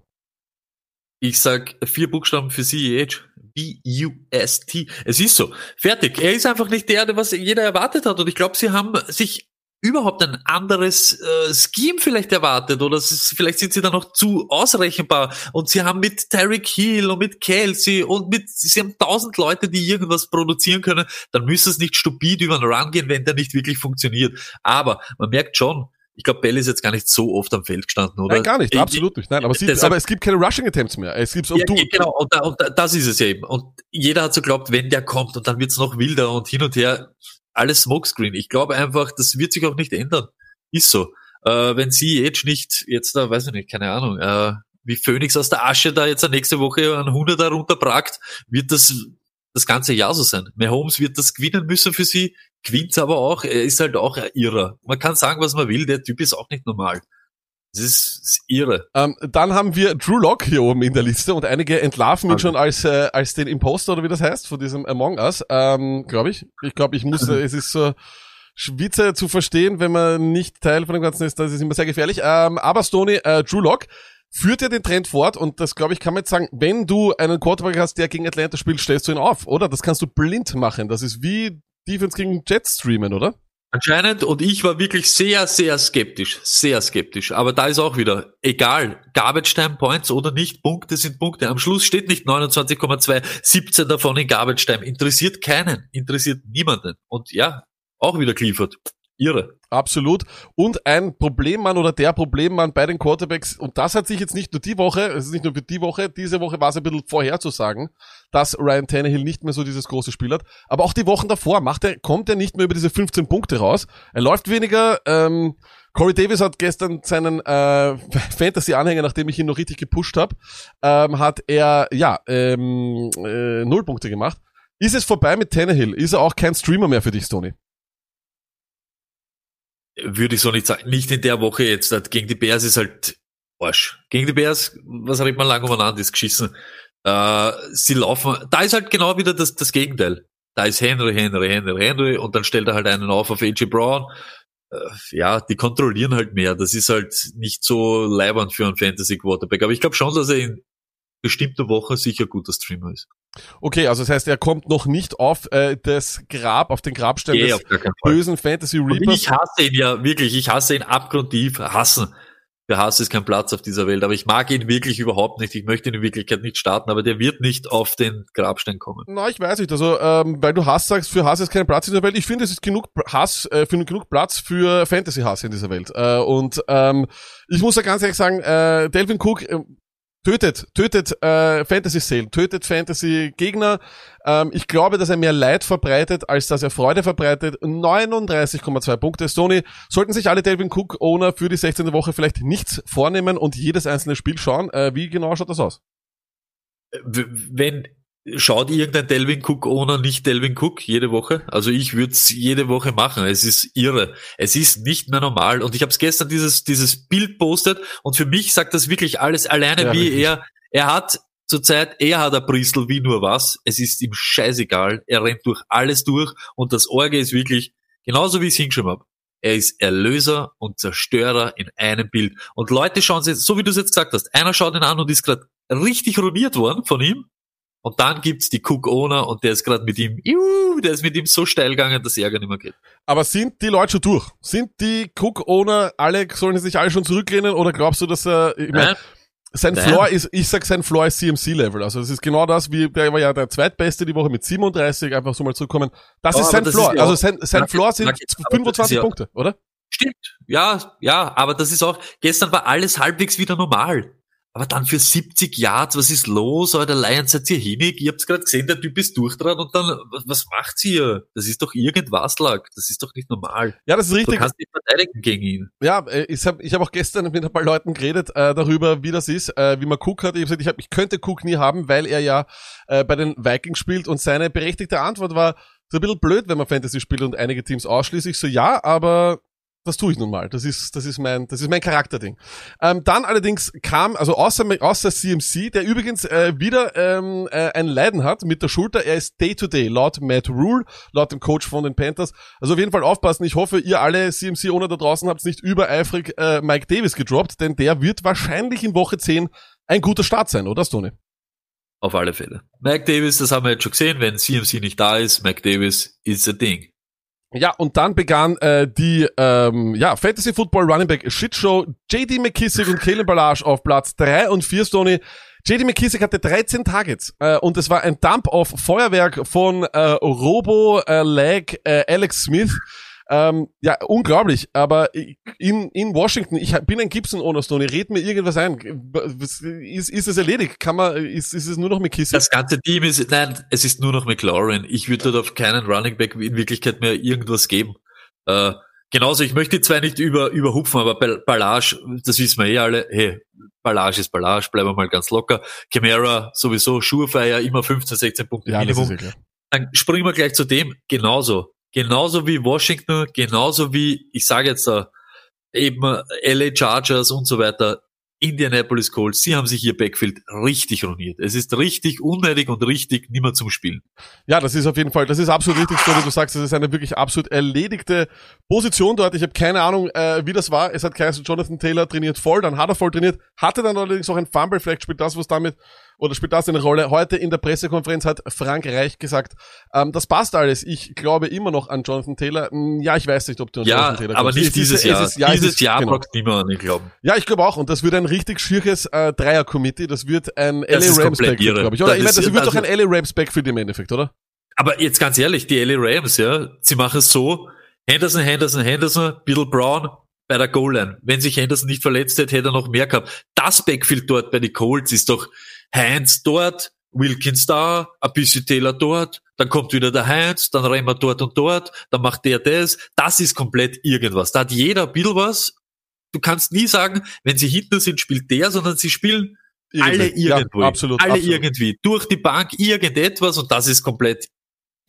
Ich sag vier Buchstaben für CEH. B-U-S-T. Es ist so. Fertig. Er ist einfach nicht der, was jeder erwartet hat. Und ich glaube, sie haben sich überhaupt ein anderes äh, Scheme vielleicht erwartet oder ist, vielleicht sind sie da noch zu ausrechenbar und sie haben mit Tyreek Hill und mit Kelsey und mit sie haben tausend Leute, die irgendwas produzieren können, dann müsste es nicht stupid über den Run gehen, wenn der nicht wirklich funktioniert. Aber man merkt schon, ich glaube, Bell ist jetzt gar nicht so oft am Feld gestanden, oder? Nein, gar nicht, absolut nicht. Nein, aber, sie, deshalb- aber es gibt keine Rushing Attempts mehr. Es gibt ja, genau, und, da, und da, das ist es ja eben. Und jeder hat so glaubt, wenn der kommt und dann wird's noch wilder und hin und her, alles Smokescreen. Ich glaube einfach, das wird sich auch nicht ändern. Ist so. Äh, wenn sie Edge nicht, jetzt da, weiß ich nicht, keine Ahnung, äh, wie Phoenix aus der Asche da jetzt nächste Woche einen Hunderter runterbragt, wird das das ganze Jahr so sein. Mahomes wird das gewinnen müssen für sie, gewinnt's aber auch. Er ist halt auch ein Irrer. Man kann sagen, was man will, der Typ ist auch nicht normal. Das ist, ist irre. Ähm, dann haben wir Drew Lock hier oben in der Liste und einige entlarven ihn Okay. schon als, äh, als den Imposter oder wie das heißt, von diesem Among Us, ähm, glaube ich. Ich glaube, ich muss, äh, es ist so Schwitze zu verstehen, wenn man nicht Teil von dem Ganzen ist, das ist immer sehr gefährlich. Ähm, aber Stoney, äh, Drew Lock führt ja den Trend fort und das glaube ich kann man jetzt sagen, wenn du einen Quarterback hast, der gegen Atlanta spielt, stellst du ihn auf, oder? Das kannst du blind machen. Das ist wie Defense gegen Jets streamen, oder? Anscheinend, und ich war wirklich sehr, sehr skeptisch, sehr skeptisch. Aber da ist auch wieder, egal, Garbage Time Points oder nicht, Punkte sind Punkte. Am Schluss steht nicht 29,2, 17 davon in Garbage Time. Interessiert keinen, interessiert niemanden. Und ja, auch wieder Clifford. Irre. Absolut. Und ein Problemmann oder der Problemmann bei den Quarterbacks, und das hat sich jetzt nicht nur die Woche, es ist nicht nur für die Woche, diese Woche war es ein bisschen vorherzusagen, dass Ryan Tannehill nicht mehr so dieses große Spiel hat. Aber auch die Wochen davor macht er, kommt er nicht mehr über diese 15 Punkte raus. Er läuft weniger. Ähm, Corey Davis hat gestern seinen äh, [laughs] Fantasy-Anhänger, nachdem ich ihn noch richtig gepusht habe, ähm, hat er ja ähm, äh, null Punkte gemacht. Ist es vorbei mit Tannehill? Ist er auch kein Streamer mehr für dich, Stoney? Würde ich so nicht sagen. Nicht in der Woche jetzt. Das Gegen die Bears ist halt Arsch. Gegen die Bears, was redet man lang umeinander, ist geschissen. Äh, sie laufen, da ist halt genau wieder das, das Gegenteil. Da ist Henry, Henry, Henry, Henry und dann stellt er halt einen auf auf AJ Brown. Äh, ja, die kontrollieren halt mehr. Das ist halt nicht so leibend für einen Fantasy Quarterback. Aber ich glaube schon, dass er in bestimmter Woche sicher guter Streamer ist. Okay, also das heißt, er kommt noch nicht auf äh, das Grab, auf den Grabstein Nee, des bösen Fantasy Reapers. ich hasse ihn ja wirklich, ich hasse ihn abgrundtief, hassen. Für Hass ist kein Platz auf dieser Welt, aber ich mag ihn wirklich überhaupt nicht. Ich möchte ihn in Wirklichkeit nicht starten, aber der wird nicht auf den Grabstein kommen. Na, ich weiß nicht. Also, ähm, weil du Hass sagst, für Hass ist kein Platz in der Welt. Ich finde, es ist genug Hass, äh, für genug Platz für Fantasy-Hass in dieser Welt. Äh, und ähm, ich muss ja ganz ehrlich sagen, äh, Delvin Cook äh, tötet, tötet äh, Fantasy-Seelen, tötet Fantasy-Gegner. Ähm, ich glaube, dass er mehr Leid verbreitet, als dass er Freude verbreitet. 39,2 Punkte. Sony sollten sich alle Delvin Cook-Owner für die 16. Woche vielleicht nichts vornehmen und jedes einzelne Spiel schauen. Äh, wie genau schaut das aus? Wenn, schaut irgendein Delvin Cook Owner nicht Delvin Cook jede Woche? Also ich würde es jede Woche machen. Es ist irre. Es ist nicht mehr normal. Und ich habe es gestern dieses, dieses Bild postet und für mich sagt das wirklich alles alleine, Ja, wie wirklich. er, er hat zurzeit, er hat ein Bristol wie nur was. Es ist ihm scheißegal. Er rennt durch alles durch und das Orge ist wirklich genauso wie ich es hingeschrieben habe. Er ist Erlöser und Zerstörer in einem Bild. Und Leute schauen sich, so wie du es jetzt gesagt hast, einer schaut ihn an und ist gerade richtig ruiniert worden von ihm. Und dann gibt's die Cook Owner und der ist gerade mit ihm, juhu, der ist mit ihm so steil gegangen, dass Ärger nicht mehr geht. Aber sind die Leute schon durch? Sind die Cook-Owner alle, sollen sie sich alle schon zurücklehnen oder glaubst du, dass er, ich mein, sein Nein. Floor ist, ich sag sein Floor ist CMC-Level. Also es ist genau das, wie, der war ja der zweitbeste die Woche mit 37, einfach so mal zurückkommen. Das ist aber sein das Floor. ist ja also sein, sein Floor sind Lucky, aber das 25 ist ja- Punkte, oder? Stimmt. Ja, ja, aber das ist auch, gestern war alles halbwegs wieder normal. Aber dann für 70 Yards, was ist los? Alter Lions, seid ihr hinig? Ihr habt's gerade gesehen, der Typ ist durchtrat und dann, was, was macht's ihr? Das ist doch irgendwas lag. Das ist doch nicht normal. Ja, das ist Du richtig. kannst nicht verteidigen gegen ihn. Ja, äh, ich habe ich hab auch gestern mit ein paar Leuten geredet äh, darüber, wie das ist, äh, wie man Cook hat. Ich habe gesagt, ich, hab, ich könnte Cook nie haben, weil er ja äh, bei den Vikings spielt und seine berechtigte Antwort war, so ein bisschen blöd, wenn man Fantasy spielt und einige Teams ausschließt. Ich so, ja, aber das tue ich nun mal. Das ist, das ist mein, das ist mein Charakterding. Ähm, dann allerdings kam, also außer, außer CMC, der übrigens äh, wieder ähm, äh, ein Leiden hat mit der Schulter. Er ist Day to Day, laut Matt Rule, laut dem Coach von den Panthers. Also auf jeden Fall aufpassen. Ich hoffe, ihr alle CMC-Owner da draußen habt nicht übereifrig äh, Mike Davis gedroppt, denn der wird wahrscheinlich in Woche 10 ein guter Start sein, oder Stone? Auf alle Fälle. Mike Davis, das haben wir jetzt schon gesehen, wenn CMC nicht da ist, Mike Davis ist a Ding. Ja, und dann begann äh, die ähm, ja, Fantasy Football Running Back Shitshow. JD McKissick und Kalen Ballage auf Platz 3 und 4, Stoney. JD McKissick hatte 13 Targets äh, und es war ein Dump auf Feuerwerk von äh, Robo äh, Lag äh, Alex Smith. Ähm, ja, unglaublich, aber in, in Washington, ich bin ein Gibson-Owner, Stoney, red mir irgendwas ein. Ist, ist es erledigt? Kann man, ist, ist es nur noch McKissick? Das ganze Team ist, nein, es ist nur noch McLaurin. Ich würde dort auf keinen Running Back in Wirklichkeit mehr irgendwas geben. Äh, genauso, ich möchte die zwei nicht über, überhupfen, aber Bal- Ballage, das wissen wir eh alle, hey, Ballage ist Ballage, bleiben wir mal ganz locker. Camara sowieso, Surefire, immer 15, 16 Punkte ja, Minimum. Dann springen wir gleich zu dem, genauso. Genauso wie Washington, genauso wie, ich sage jetzt da, eben LA Chargers und so weiter, Indianapolis Colts, sie haben sich ihr Backfield richtig ruiniert. Es ist richtig unnötig und richtig nimmer zum Spielen. Ja, das ist auf jeden Fall, das ist absolut richtig, Stoney. Du sagst, das ist eine wirklich absolut erledigte Position dort. Ich habe keine Ahnung, äh, wie das war. Es hat geheißen, Jonathan Taylor trainiert voll, dann hat er voll trainiert, hatte dann allerdings auch ein Fumble, vielleicht spielt das was damit, oder spielt das eine Rolle. Heute in der Pressekonferenz hat Frank Reich gesagt, ähm, das passt alles. Ich glaube immer noch an Jonathan Taylor. Hm, Ja, ich weiß nicht, ob du an Ja, Jonathan Taylor aber nicht dieses es Jahr. ist- ja, es dieses ist- Jahr genau. braucht niemand nicht glauben. Ja, ich glaube auch. Und das wird ein richtig schierches äh, Dreier-Committee. Das wird ein Das LA Rams Backfield, glaube ich. Oder Das ich meine, das wird doch also- ein LA Rams Backfield im Endeffekt, oder? Aber jetzt ganz ehrlich, die LA Rams, ja, sie machen es so, Henderson, Henderson, Henderson, Biddle Brown bei der Goal-Line. Wenn sich Henderson nicht verletzt hätte, hätte er noch mehr gehabt. Das Backfield dort bei den Colts ist doch Heinz dort, Wilkins da, ein bisschen Taylor dort, dann kommt wieder der Heinz, dann rennen wir dort und dort, dann macht der das. Das ist komplett irgendwas. Da hat jeder ein bisschen was. Du kannst nie sagen, wenn sie hinten sind, spielt der, sondern sie spielen alle Irgendwie. Ja, irgendwo. absolut, Alle absolut. irgendwie. Durch die Bank irgendetwas und das ist komplett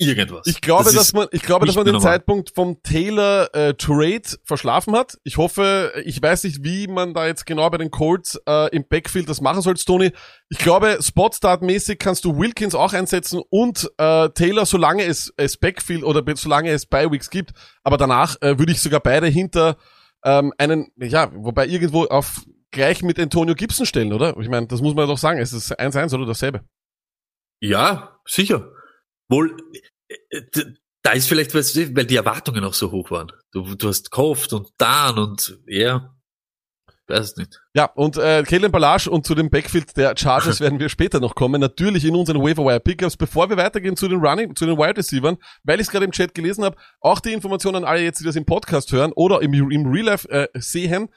irgendwas. Ich glaube, Das dass man, ich glaube, dass man den normal. Zeitpunkt vom Taylor äh, Trade verschlafen hat. Ich hoffe, ich weiß nicht, wie man da jetzt genau bei den Colts äh, im Backfield das machen soll, Tony. Ich glaube, Spotstart-mäßig kannst du Wilkins auch einsetzen und äh, Taylor, solange es, es Backfield oder solange es Bi-Weeks gibt. Aber danach äh, würde ich sogar beide hinter ähm, einen, ja, wobei irgendwo auf gleich mit Antonio Gibson stellen, oder? Ich meine, das muss man doch sagen. Es ist 1-1 oder dasselbe. Ja, sicher. Wohl, da ist vielleicht, weil die Erwartungen auch so hoch waren. Du, du hast gehofft und dann und ja, weiß es nicht. Ja, und äh, Kalen Ballage und zu dem Backfield der Chargers [laughs] werden wir später noch kommen. Natürlich in unseren Waiver Pickups. Bevor wir weitergehen zu den Running, zu den Wide Receivers, weil ich es gerade im Chat gelesen habe, auch die Informationen an alle jetzt, die das im Podcast hören oder im, im Real Life äh, sehen.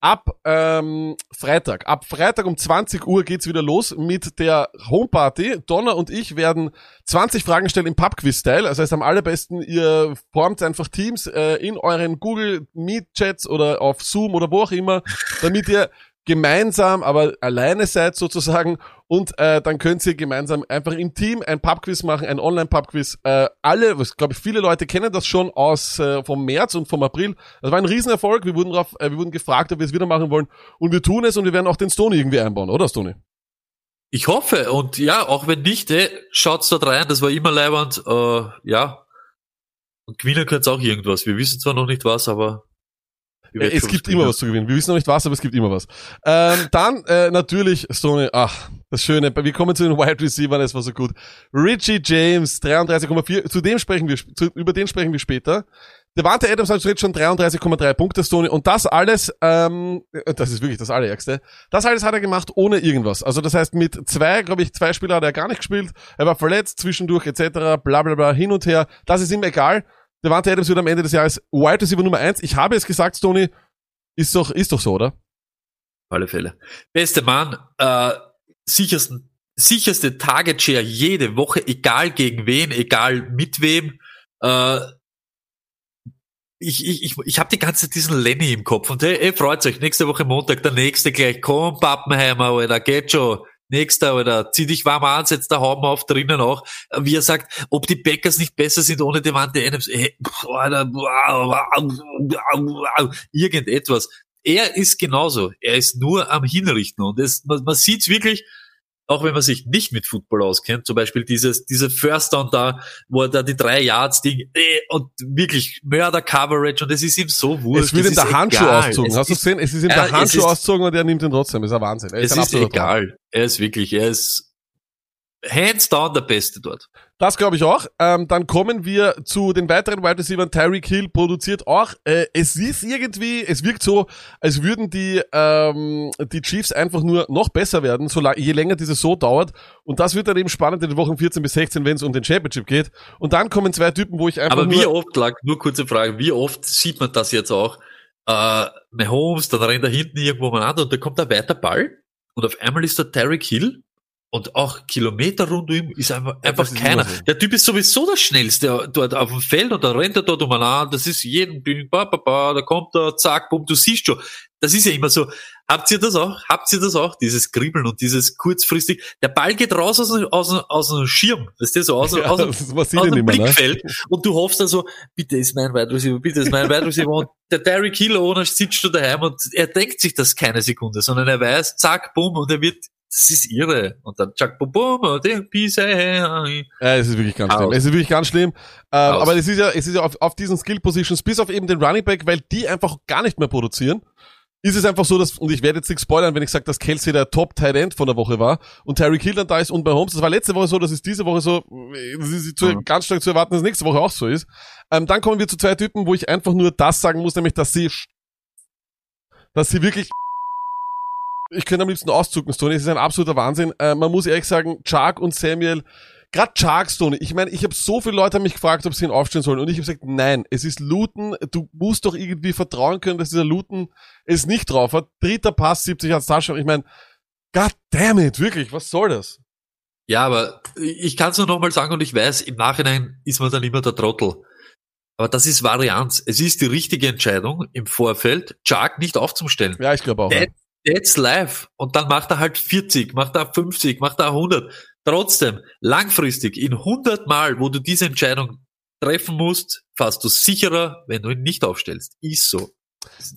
Ab ähm, Freitag, ab Freitag um 20 Uhr geht's wieder los mit der Homeparty. Donner und ich werden 20 Fragen stellen im Pub-Quiz-Style. Das heißt, am allerbesten, ihr formt einfach Teams äh, in euren Google Meet-Chats oder auf Zoom oder wo auch immer, damit ihr gemeinsam, aber alleine seid sozusagen und äh, dann könnt ihr gemeinsam einfach im Team ein Pubquiz machen, ein Online-Pubquiz. Äh, alle, was glaube ich, viele Leute kennen das schon aus äh, vom März und vom April. Das war ein Riesenerfolg. Wir wurden drauf, äh, wir wurden gefragt, ob wir es wieder machen wollen und wir tun es und wir werden auch den Stony irgendwie einbauen, oder Stony? Ich hoffe und ja, auch wenn nicht, ey, schaut's dort rein, das war immer leibend, äh, ja. Und gewinnen könnt's auch irgendwas. Wir wissen zwar noch nicht was, aber Es gibt immer was zu gewinnen. Wir wissen noch nicht was, aber es gibt immer was. Ähm, dann äh, natürlich Stony, ach, das Schöne. Wir kommen zu den Wide Receivers, das war so gut. Richie James, 33,4. Zu dem sprechen wir, zu, über den sprechen wir später. Devante Adams hat jetzt schon 33,3 Punkte, Stony. Und das alles, ähm, das ist wirklich das Allerärgste. Das alles hat er gemacht ohne irgendwas. Also das heißt, mit zwei, glaube ich, zwei Spieler hat er gar nicht gespielt. Er war verletzt, zwischendurch etc. Bla bla bla, hin und her. Das ist ihm egal. Devante Adams wird am Ende des Jahres Wide Receiver Nummer eins. Ich habe es gesagt, Stony, ist doch, ist doch so, oder? Auf alle Fälle. Beste Mann, äh, sichersten, sicherste Target Share jede Woche, egal gegen wen, egal mit wem. Äh, ich, ich, ich, ich habe die ganze Zeit diesen Lenny im Kopf und hey, hey, freut euch, nächste Woche Montag, der nächste gleich, komm Pappenheimer, Alter, geht schon. Nächster, oder zieh dich warm an, setz da Hauben auf, drinnen auch. Wie er sagt, ob die Packers nicht besser sind ohne Devante Adams. Hey, Alter, irgendetwas. Er ist genauso. Er ist nur am Hinrichten. Und es, man, man sieht's wirklich, auch wenn man sich nicht mit Football auskennt, zum Beispiel dieses, diese First Down da, wo er da die drei Yards Ding, äh, und wirklich Mörder Coverage und es ist ihm so wurscht. Es wird in der ist Handschuh egal. auszogen. Es Hast du ist- gesehen? Es ist in Ja, der Handschuh ist- auszogen und er nimmt ihn trotzdem. Das ist ein Wahnsinn. Er ist Es ist Traum. egal. Er ist wirklich, er ist hands down der Beste dort. Das glaube ich auch. Ähm, dann kommen wir zu den weiteren Wide Receivers. Tyreek Hill produziert auch. Äh, es ist irgendwie, es wirkt so, als würden die, ähm, die Chiefs einfach nur noch besser werden, so la- je länger diese so dauert. Und das wird dann eben spannend in den Wochen 14 bis 16, wenn es um den Championship geht. Und dann kommen zwei Typen, wo ich einfach Aber wie nur... oft, lag, nur kurze Frage, wie oft sieht man das jetzt auch? Äh, Mahomes, dann rennt er hinten irgendwo mal an und da kommt ein weiter Ball und auf einmal ist der Tarek Hill und auch Kilometer rund um ist einfach, einfach das ist keiner. so. Der Typ ist sowieso der Schnellste dort auf dem Feld und dann rennt er dort umeinander, das ist jeden Ding, ba, ba, ba, da kommt er, zack, bumm, du siehst schon. Das ist ja immer so. Habt ihr das auch? Habt ihr das auch? Dieses Kribbeln und dieses kurzfristig, der Ball geht raus aus, dem- aus, aus dem Schirm, weißt du, so aus, dem- [laughs] Ja, aus, das- aus ihn dem ne? Blickfeld und du hoffst dann so, bitte ist mein Wide Receiver, bitte ist mein Wide Receiver und der Derrick Hill ohne sitzt du daheim und er denkt sich das keine Sekunde, sondern er weiß, zack, bumm und er wird, das ist irre und dann den Peace, hey, hey. Ja, es ist wirklich ganz schlimm. Aus. Es ist wirklich ganz schlimm. Aus. aber es ist ja, es ist ja auf, auf diesen Skill Positions, bis auf eben den Running Back, weil die einfach gar nicht mehr produzieren, ist es einfach so, dass, und ich werde jetzt nicht spoilern, wenn ich sage, dass Kelsey der Top Tight End von der Woche war und Terry Hill dann da ist und bei Holmes, das war letzte Woche so, das ist diese Woche so, das ist zu, Mhm. ganz stark zu erwarten, dass nächste Woche auch so ist. Ähm, dann kommen wir zu zwei Typen, wo ich einfach nur das sagen muss, nämlich, dass sie, dass sie wirklich ich könnte am liebsten auszucken, Stoney. Es ist ein absoluter Wahnsinn. Äh, man muss ehrlich sagen, Chark und Samuel, gerade Chark, Stoney. Ich meine, ich habe so viele Leute mich gefragt, ob sie ihn aufstellen sollen. Und ich habe gesagt, nein, es ist Luton. Du musst doch irgendwie vertrauen können, dass dieser Luton es nicht drauf hat. Dritter Pass, 70 als Touchdown. Ich meine, god damn it, wirklich, was soll das? Ja, aber ich kann es nur nochmal sagen und ich weiß, im Nachhinein ist man dann immer der Trottel. Aber das ist Varianz. Es ist die richtige Entscheidung im Vorfeld, Chark nicht aufzustellen. Ja, ich glaube auch. Ja. That, that's live. Und dann macht er halt 40, macht er 50, macht er 100. Trotzdem, langfristig, in 100 Mal, wo du diese Entscheidung treffen musst, fährst du sicherer, wenn du ihn nicht aufstellst. Ist so. Das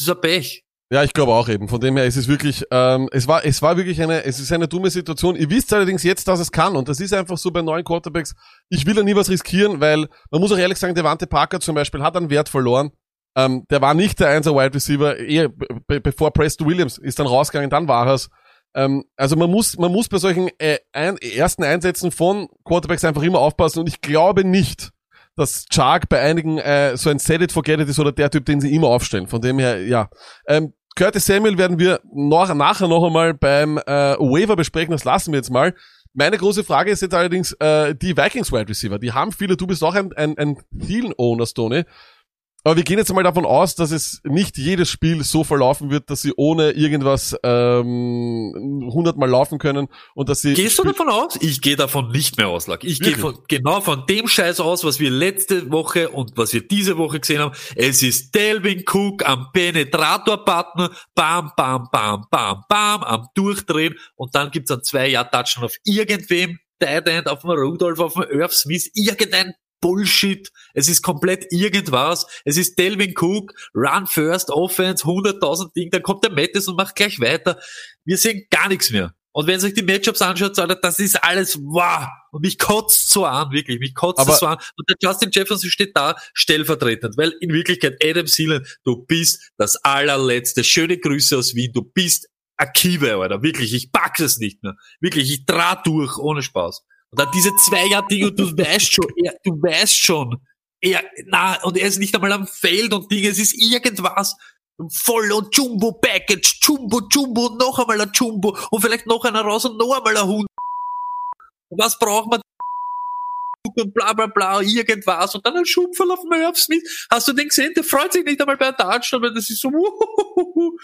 ist ein Pech. Ja, ich glaube auch eben. Von dem her ist es wirklich, ähm, es war, es war wirklich eine, es ist eine dumme Situation. Ihr wisst allerdings jetzt, dass es kann und das ist einfach so bei neuen Quarterbacks. Ich will ja nie was riskieren, weil man muss auch ehrlich sagen, Devante Parker zum Beispiel hat an Wert verloren. Ähm, der war nicht der Einser Wide Receiver, eher be bevor Preston Williams ist dann rausgegangen, dann war er's. Ähm, also man muss, man muss bei solchen äh, ein, ersten Einsätzen von Quarterbacks einfach immer aufpassen und ich glaube nicht, dass Chark bei einigen äh, so ein Set it, forget it ist oder der Typ, den sie immer aufstellen. Von dem her, ja. Ähm, Curtis Samuel werden wir noch, nachher noch einmal beim äh, Waiver besprechen, das lassen wir jetzt mal. Meine große Frage ist jetzt allerdings äh, die Vikings Wide Receiver. Die haben viele, du bist auch ein, ein, ein Thielen-Owner, Stoney. Aber wir gehen jetzt mal davon aus, dass es nicht jedes Spiel so verlaufen wird, dass sie ohne irgendwas ähm, 100 Mal laufen können und dass sie... Gehst du davon aus? Ich gehe davon nicht mehr aus, Lack. Ich gehe von, genau von dem Scheiß aus, was wir letzte Woche und was wir diese Woche gesehen haben. Es ist Delvin Cook am Penetrator-Button, bam, bam, bam, bam, bam, am Durchdrehen und dann gibt's dann zwei Jahr Touchdown auf irgendwem, Tight End, auf dem Rudolph, auf dem Irv Smith, irgendein Bullshit. Es ist komplett irgendwas. Es ist Delvin Cook, Run First, Offense, 100.000 Ding, dann kommt der Mattis und macht gleich weiter. Wir sehen gar nichts mehr. Und wenn ihr euch die Matchups anschaut, Alter, das ist alles wow. Und mich kotzt so an, wirklich. Mich kotzt Aber- so an. Und der Justin Jefferson steht da stellvertretend, weil in Wirklichkeit Adam Sealand, du bist das allerletzte. Schöne Grüße aus Wien. Du bist Akive, Alter. Wirklich, ich pack es nicht mehr. Wirklich, ich draht durch, ohne Spaß. Und dann diese zwei Jahre du weißt schon, er, du weißt schon, er, na, und er ist nicht einmal am Feld und Dinge, es ist irgendwas. Voll und Jumbo Package, Jumbo, Jumbo, und noch einmal ein Jumbo und vielleicht noch einer raus und noch einmal ein Hund. Und was braucht man? Und bla bla bla, irgendwas und dann ein Schubfall auf Merv Smith. Hast du den gesehen? Der freut sich nicht einmal bei einem Touchdown, weil das ist so, [laughs]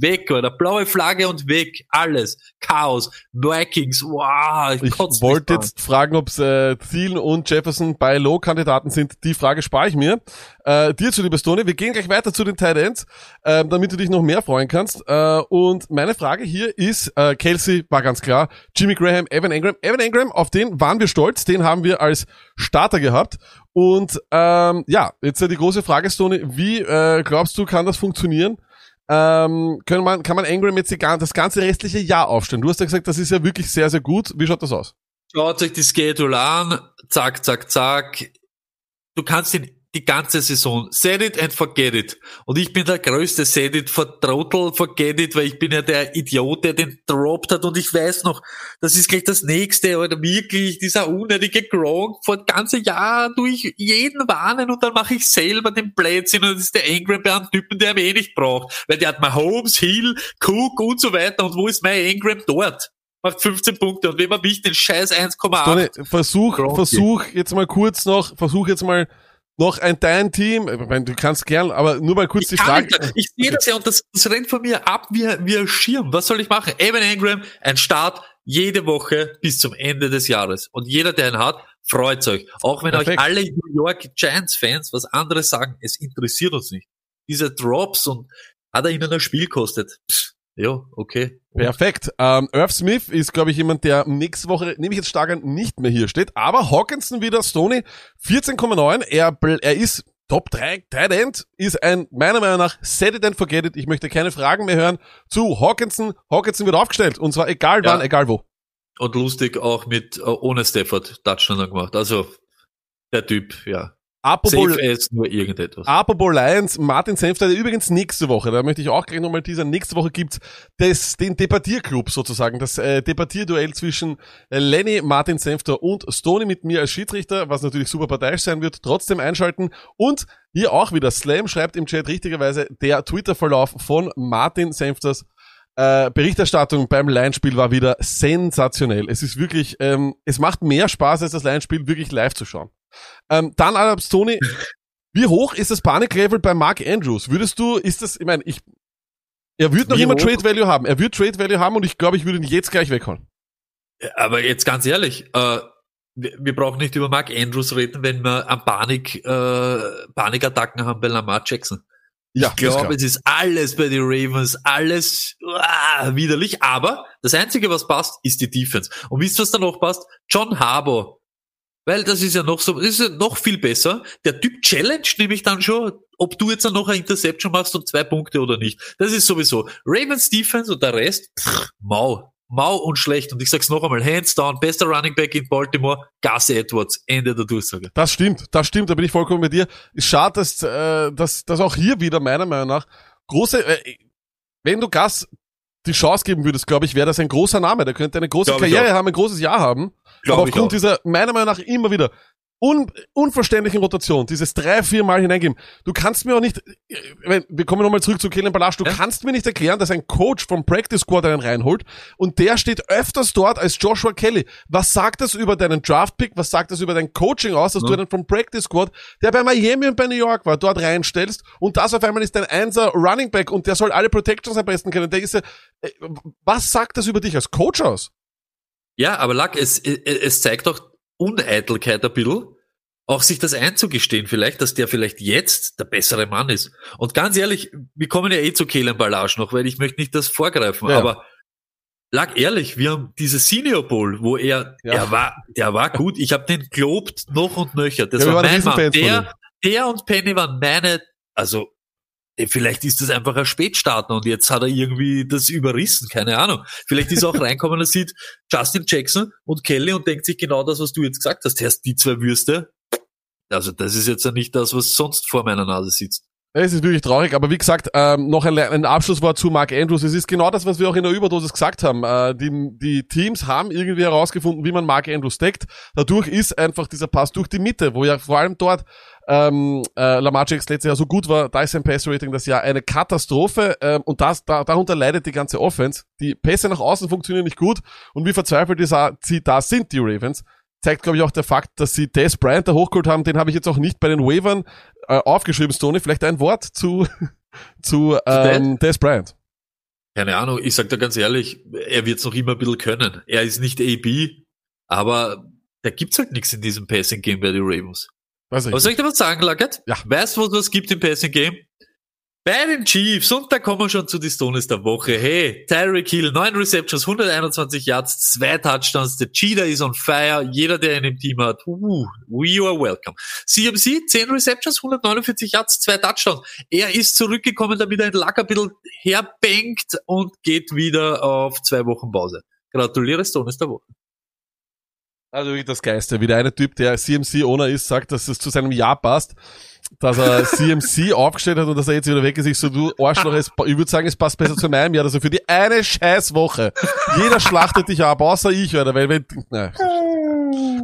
weg, oder? Blaue Flagge und weg, alles. Chaos, Vikings, wow, Ich mich wollte jetzt fragen, ob äh, Thielen und Jefferson bei Low-Kandidaten sind. Die Frage spare ich mir. Äh, dir zu, lieber Stoney. Wir gehen gleich weiter zu den Tight Ends, äh, damit du dich noch mehr freuen kannst. Äh, und meine Frage hier ist, äh, Kelsey war ganz klar, Jimmy Graham, Evan Engram. Evan Engram, auf den waren wir stolz, den haben wir als Starter gehabt. Und ähm, ja, jetzt die große Frage, Stoney, wie äh, glaubst du, kann das funktionieren? Ähm, können man, kann man Engram jetzt das ganze restliche Jahr aufstellen? Du hast ja gesagt, das ist ja wirklich sehr, sehr gut. Wie schaut das aus? Schaut euch die Schedule an, zack, zack, zack. Du kannst ihn die ganze Saison set it and forget it. Und ich bin der größte set it for total forget it, weil ich bin ja der Idiot, der den droppt hat und ich weiß noch, das ist gleich das nächste, oder wirklich dieser unnötige Gronk vor ganze Jahr durch jeden warnen und dann mache ich selber den Blödsinn und das ist der Angry Bear Typen, der mich eh nicht braucht, weil der hat Mahomes, Hill, Cook und so weiter und wo ist mein Engram dort? Macht 15 Punkte und wenn man mich den scheiß 1,8 Tony, versuch, Gronk. versuch jetzt mal kurz noch, versuch jetzt mal noch ein dein Team. Ich meine, du kannst gern, aber nur mal kurz die Ich, kann Frage. nicht, ich sehe das ja und das, das rennt von mir ab wie, wie ein Schirm. Was soll ich machen? Evan Engram, ein Start jede Woche bis zum Ende des Jahres. Und jeder, der ihn hat, freut euch. Auch wenn Perfekt. euch alle New York Giants Fans was anderes sagen, es interessiert uns nicht. Diese Drops und hat er ihnen ein Spiel kostet. Pff, ja, okay. Perfekt. Ähm, Irv Smith ist, glaube ich, jemand, der nächste Woche, nehme ich jetzt stark an, nicht mehr hier steht. Aber Hawkinson wieder, Stoney, 14,9. Er, er ist Top 3, Tight End, ist ein, meiner Meinung nach, set it and forget it. Ich möchte keine Fragen mehr hören zu Hawkinson. Hawkinson wird aufgestellt. Und zwar egal Ja. wann, egal wo. Und lustig auch mit, äh, ohne Stafford Touchdown gemacht. Also, der Typ, ja. Apropos, as nur irgendetwas. Apropos Lions, Martin Senfter, übrigens nächste Woche, da möchte ich auch gleich nochmal teasern, nächste Woche gibt's das, den Debattierclub sozusagen, das äh, Debattierduell zwischen äh, Lenny, Martin Senfter und Stoney mit mir als Schiedsrichter, was natürlich super parteiisch sein wird, trotzdem einschalten und hier auch wieder, Slam schreibt im Chat richtigerweise, der Twitter-Verlauf von Martin Senfters äh, Berichterstattung beim Lions-Spiel war wieder sensationell. Es ist wirklich, ähm, es macht mehr Spaß als das Lions-Spiel wirklich live zu schauen. Ähm, dann Adams Tony, wie hoch ist das Paniklevel bei Mark Andrews? Würdest du, ist das, ich meine, ich, er wird noch Wie immer hoch? Trade Value haben. Er wird Trade Value haben und ich glaube, ich würde ihn jetzt gleich weghauen. Aber jetzt ganz ehrlich, äh, wir, wir brauchen nicht über Mark Andrews reden, wenn wir an Panik, äh, Panikattacken haben bei Lamar Jackson. Ja, ich glaube, es ist alles bei den Ravens, alles ah, widerlich. Aber das Einzige, was passt, ist die Defense. Und wisst ihr, was da noch passt? John Harbour. Weil das ist ja noch so, ist ja noch viel besser. Der Typ challenge nämlich dann schon, ob du jetzt dann noch eine Interception machst und zwei Punkte oder nicht. Das ist sowieso Ravens Defense und der Rest, pff, mau. Mau und schlecht. Und ich sag's noch einmal, hands down, bester Running Back in Baltimore, Gus Edwards. Ende der Durchsage. Das stimmt, das stimmt, da bin ich vollkommen bei dir. Ist schade, dass, äh, dass, dass auch hier wieder meiner Meinung nach große, äh, wenn du Gas die Chance geben würdest, glaube ich, wäre das ein großer Name. Der könnte eine große Glaub Karriere haben, ein großes Jahr haben. Aber aufgrund auch. dieser, meiner Meinung nach, immer wieder un, unverständlichen Rotation, dieses drei, vier Mal hineingeben. Du kannst mir auch nicht, ich mein, wir kommen nochmal zurück zu Kellen Balasch, du Ja. kannst mir nicht erklären, dass ein Coach vom Practice Squad einen reinholt und der steht öfters dort als Joshua Kelly. Was sagt das über deinen Draftpick? Was sagt das über dein Coaching aus, dass du Ja. einen vom Practice Squad, der bei Miami und bei New York war, dort reinstellst und das auf einmal ist dein Einser Running Back und der soll alle Protections am besten kennen. Der ist ja, äh, was sagt das über dich als Coach aus? Ja, aber Lack, es, es, zeigt doch Uneitelkeit ein bisschen, auch sich das einzugestehen vielleicht, dass der vielleicht jetzt der bessere Mann ist. Und ganz ehrlich, wir kommen ja eh zu Kellen Ballage noch, weil ich möchte nicht das vorgreifen, Ja. aber Lack, ehrlich, wir haben diese Senior Bowl, wo er, Ja. er war, der war gut. Ich habe den gelobt noch und nöcher. Das Ja, war mein Mann. Der, der und Penny waren meine, also Vielleicht ist das einfach ein Spätstarter und jetzt hat er irgendwie das überrissen, keine Ahnung. Vielleicht ist er auch [laughs] reinkommen und sieht Justin Jackson und Kelly und denkt sich genau das, was du jetzt gesagt hast. Erst die zwei Würste. Also das ist jetzt ja nicht das, was sonst vor meiner Nase sitzt. Es ist wirklich traurig, aber wie gesagt, ähm, noch ein, ein Abschlusswort zu Mark Andrews. Es ist genau das, was wir auch in der Überdosis gesagt haben. Äh, die, die Teams haben irgendwie herausgefunden, wie man Mark Andrews deckt. Dadurch ist einfach dieser Pass durch die Mitte, wo ja vor allem dort ähm, äh, Lamar Jackson letztes Jahr so gut war, da ist sein Pass-Rating das Jahr eine Katastrophe ähm, und das, da, darunter leidet die ganze Offense. Die Pässe nach außen funktionieren nicht gut und wie verzweifelt die sa- sie da sind, die Ravens zeigt, glaube ich, auch der Fakt, dass sie Des Bryant da hochgeholt haben. Den habe ich jetzt auch nicht bei den Wavern äh, aufgeschrieben, Stoney. Vielleicht ein Wort zu, [laughs] zu ähm, Des Bryant. keine Ahnung, ich sag da ganz ehrlich, er wird's noch immer ein bisschen können. Er ist nicht AB, aber da gibt's halt nichts in diesem Passing Game bei den Ravens. Weiß ich Aber soll ich dir was sagen, Lackert? Ja. Weißt du, was es gibt im Passing Game? Bei den Chiefs, und da kommen wir schon zu die Stones der Woche. Hey, Tyreek Hill, 9 Receptions, 121 Yards, zwei Touchdowns, der Cheetah is on fire, jeder, der ihn im Team hat, uh, we are welcome. CMC, 10 Receptions, 149 Yards, zwei Touchdowns. Er ist zurückgekommen, damit er den Lack ein bisschen herbankt und geht wieder auf zwei Wochen Pause. Gratuliere, Stones der Woche. Also wirklich das Geiste. Wie der eine Typ, der CMC-Owner ist, sagt, dass es zu seinem Jahr passt, dass er [laughs] CMC aufgestellt hat und dass er jetzt wieder weg ist. Ich so, du Arschloch, es, ich würde sagen, es passt besser zu meinem Jahr. Also für die eine scheiß Woche. Jeder schlachtet dich ab, außer ich, oder? Weil, wenn, na.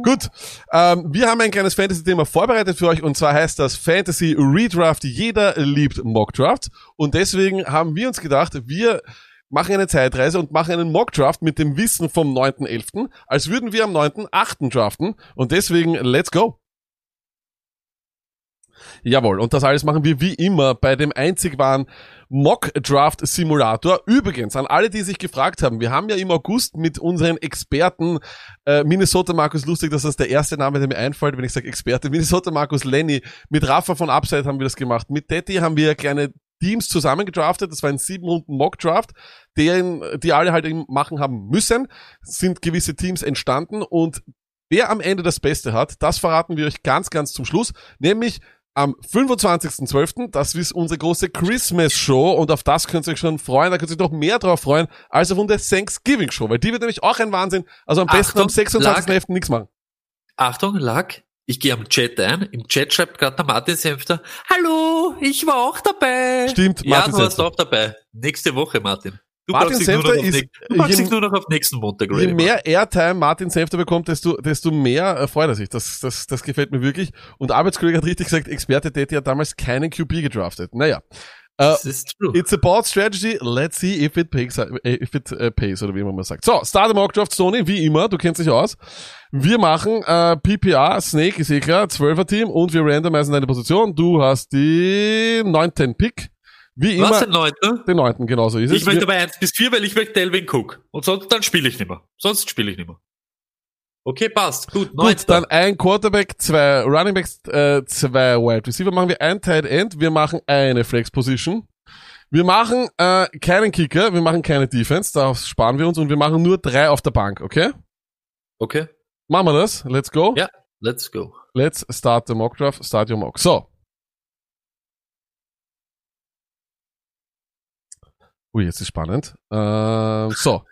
Gut, ähm, wir haben ein kleines Fantasy-Thema vorbereitet für euch und zwar heißt das Fantasy Redraft. Jeder liebt Mockdraft und deswegen haben wir uns gedacht, wir machen eine Zeitreise und machen einen Mockdraft mit dem Wissen vom 9.11., als würden wir am 9.8. draften und deswegen let's go. Jawohl, und das alles machen wir wie immer bei dem einzig wahren Mock Draft Simulator. Übrigens, an alle, die sich gefragt haben, wir haben ja im August mit unseren Experten äh, Minnesota Markus Lustig, das ist der erste Name, der mir einfällt, wenn ich sage Experte, Minnesota Markus Lenny, mit Rafa von Upside haben wir das gemacht, mit Detti haben wir kleine Teams zusammengedraftet, das war ein sieben Runden Mock Draft, den, die alle halt eben machen haben müssen, sind gewisse Teams entstanden und wer am Ende das Beste hat, das verraten wir euch ganz, ganz zum Schluss, nämlich am 25.12., das ist unsere große Christmas-Show und auf das könnt ihr euch schon freuen, da könnt ihr euch noch mehr drauf freuen, als auf unsere Thanksgiving-Show, weil die wird nämlich auch ein Wahnsinn, also am besten am Achtung, 26.11. nichts machen. Achtung, Lack, ich gehe am Chat ein. Im Chat schreibt gerade der Martin Senfter, Hallo, ich war auch dabei. Stimmt, ja, Martin du warst Senfter. auch dabei. Nächste Woche, Martin. Du Martin packst dich nur noch auf, ist- du packst je- dich nur noch auf nächsten Montag Je mehr Airtime Martin Senfter bekommt, desto, desto mehr äh, freut er sich. Das, das, das gefällt mir wirklich. Und Arbeitskollege hat richtig gesagt, Experte Detti hat damals keinen QB gedraftet. Naja. True. It's about strategy. Let's see if it pays, äh, if it äh, pays oder wie man mal sagt. So, Start Mock Draft Sony, wie immer, du kennst dich aus. Wir machen äh, PPA, Snake ist eh klar, 12er Team und wir randomisen deine Position. Du hast die 19 Pick. Wie immer, Was, den neunten? den 9. genauso ist es. Ich möchte aber eins bis vier, weil ich möchte Delvin Cook. Und sonst, dann spiele ich nicht mehr. Sonst spiele ich nicht mehr. Okay, passt. Gut, Gut, dann ein Quarterback, zwei Running Backs, äh, zwei Wide Receiver machen wir, ein Tight End, wir machen eine Flex Position. Wir machen äh, keinen Kicker, wir machen keine Defense, da sparen wir uns und wir machen nur drei auf der Bank, okay? Okay, Machen wir das? Let's go. Ja. let's go. Let's start the mock draft. Start your mock. So. Ui, jetzt ist spannend. Ähm, so.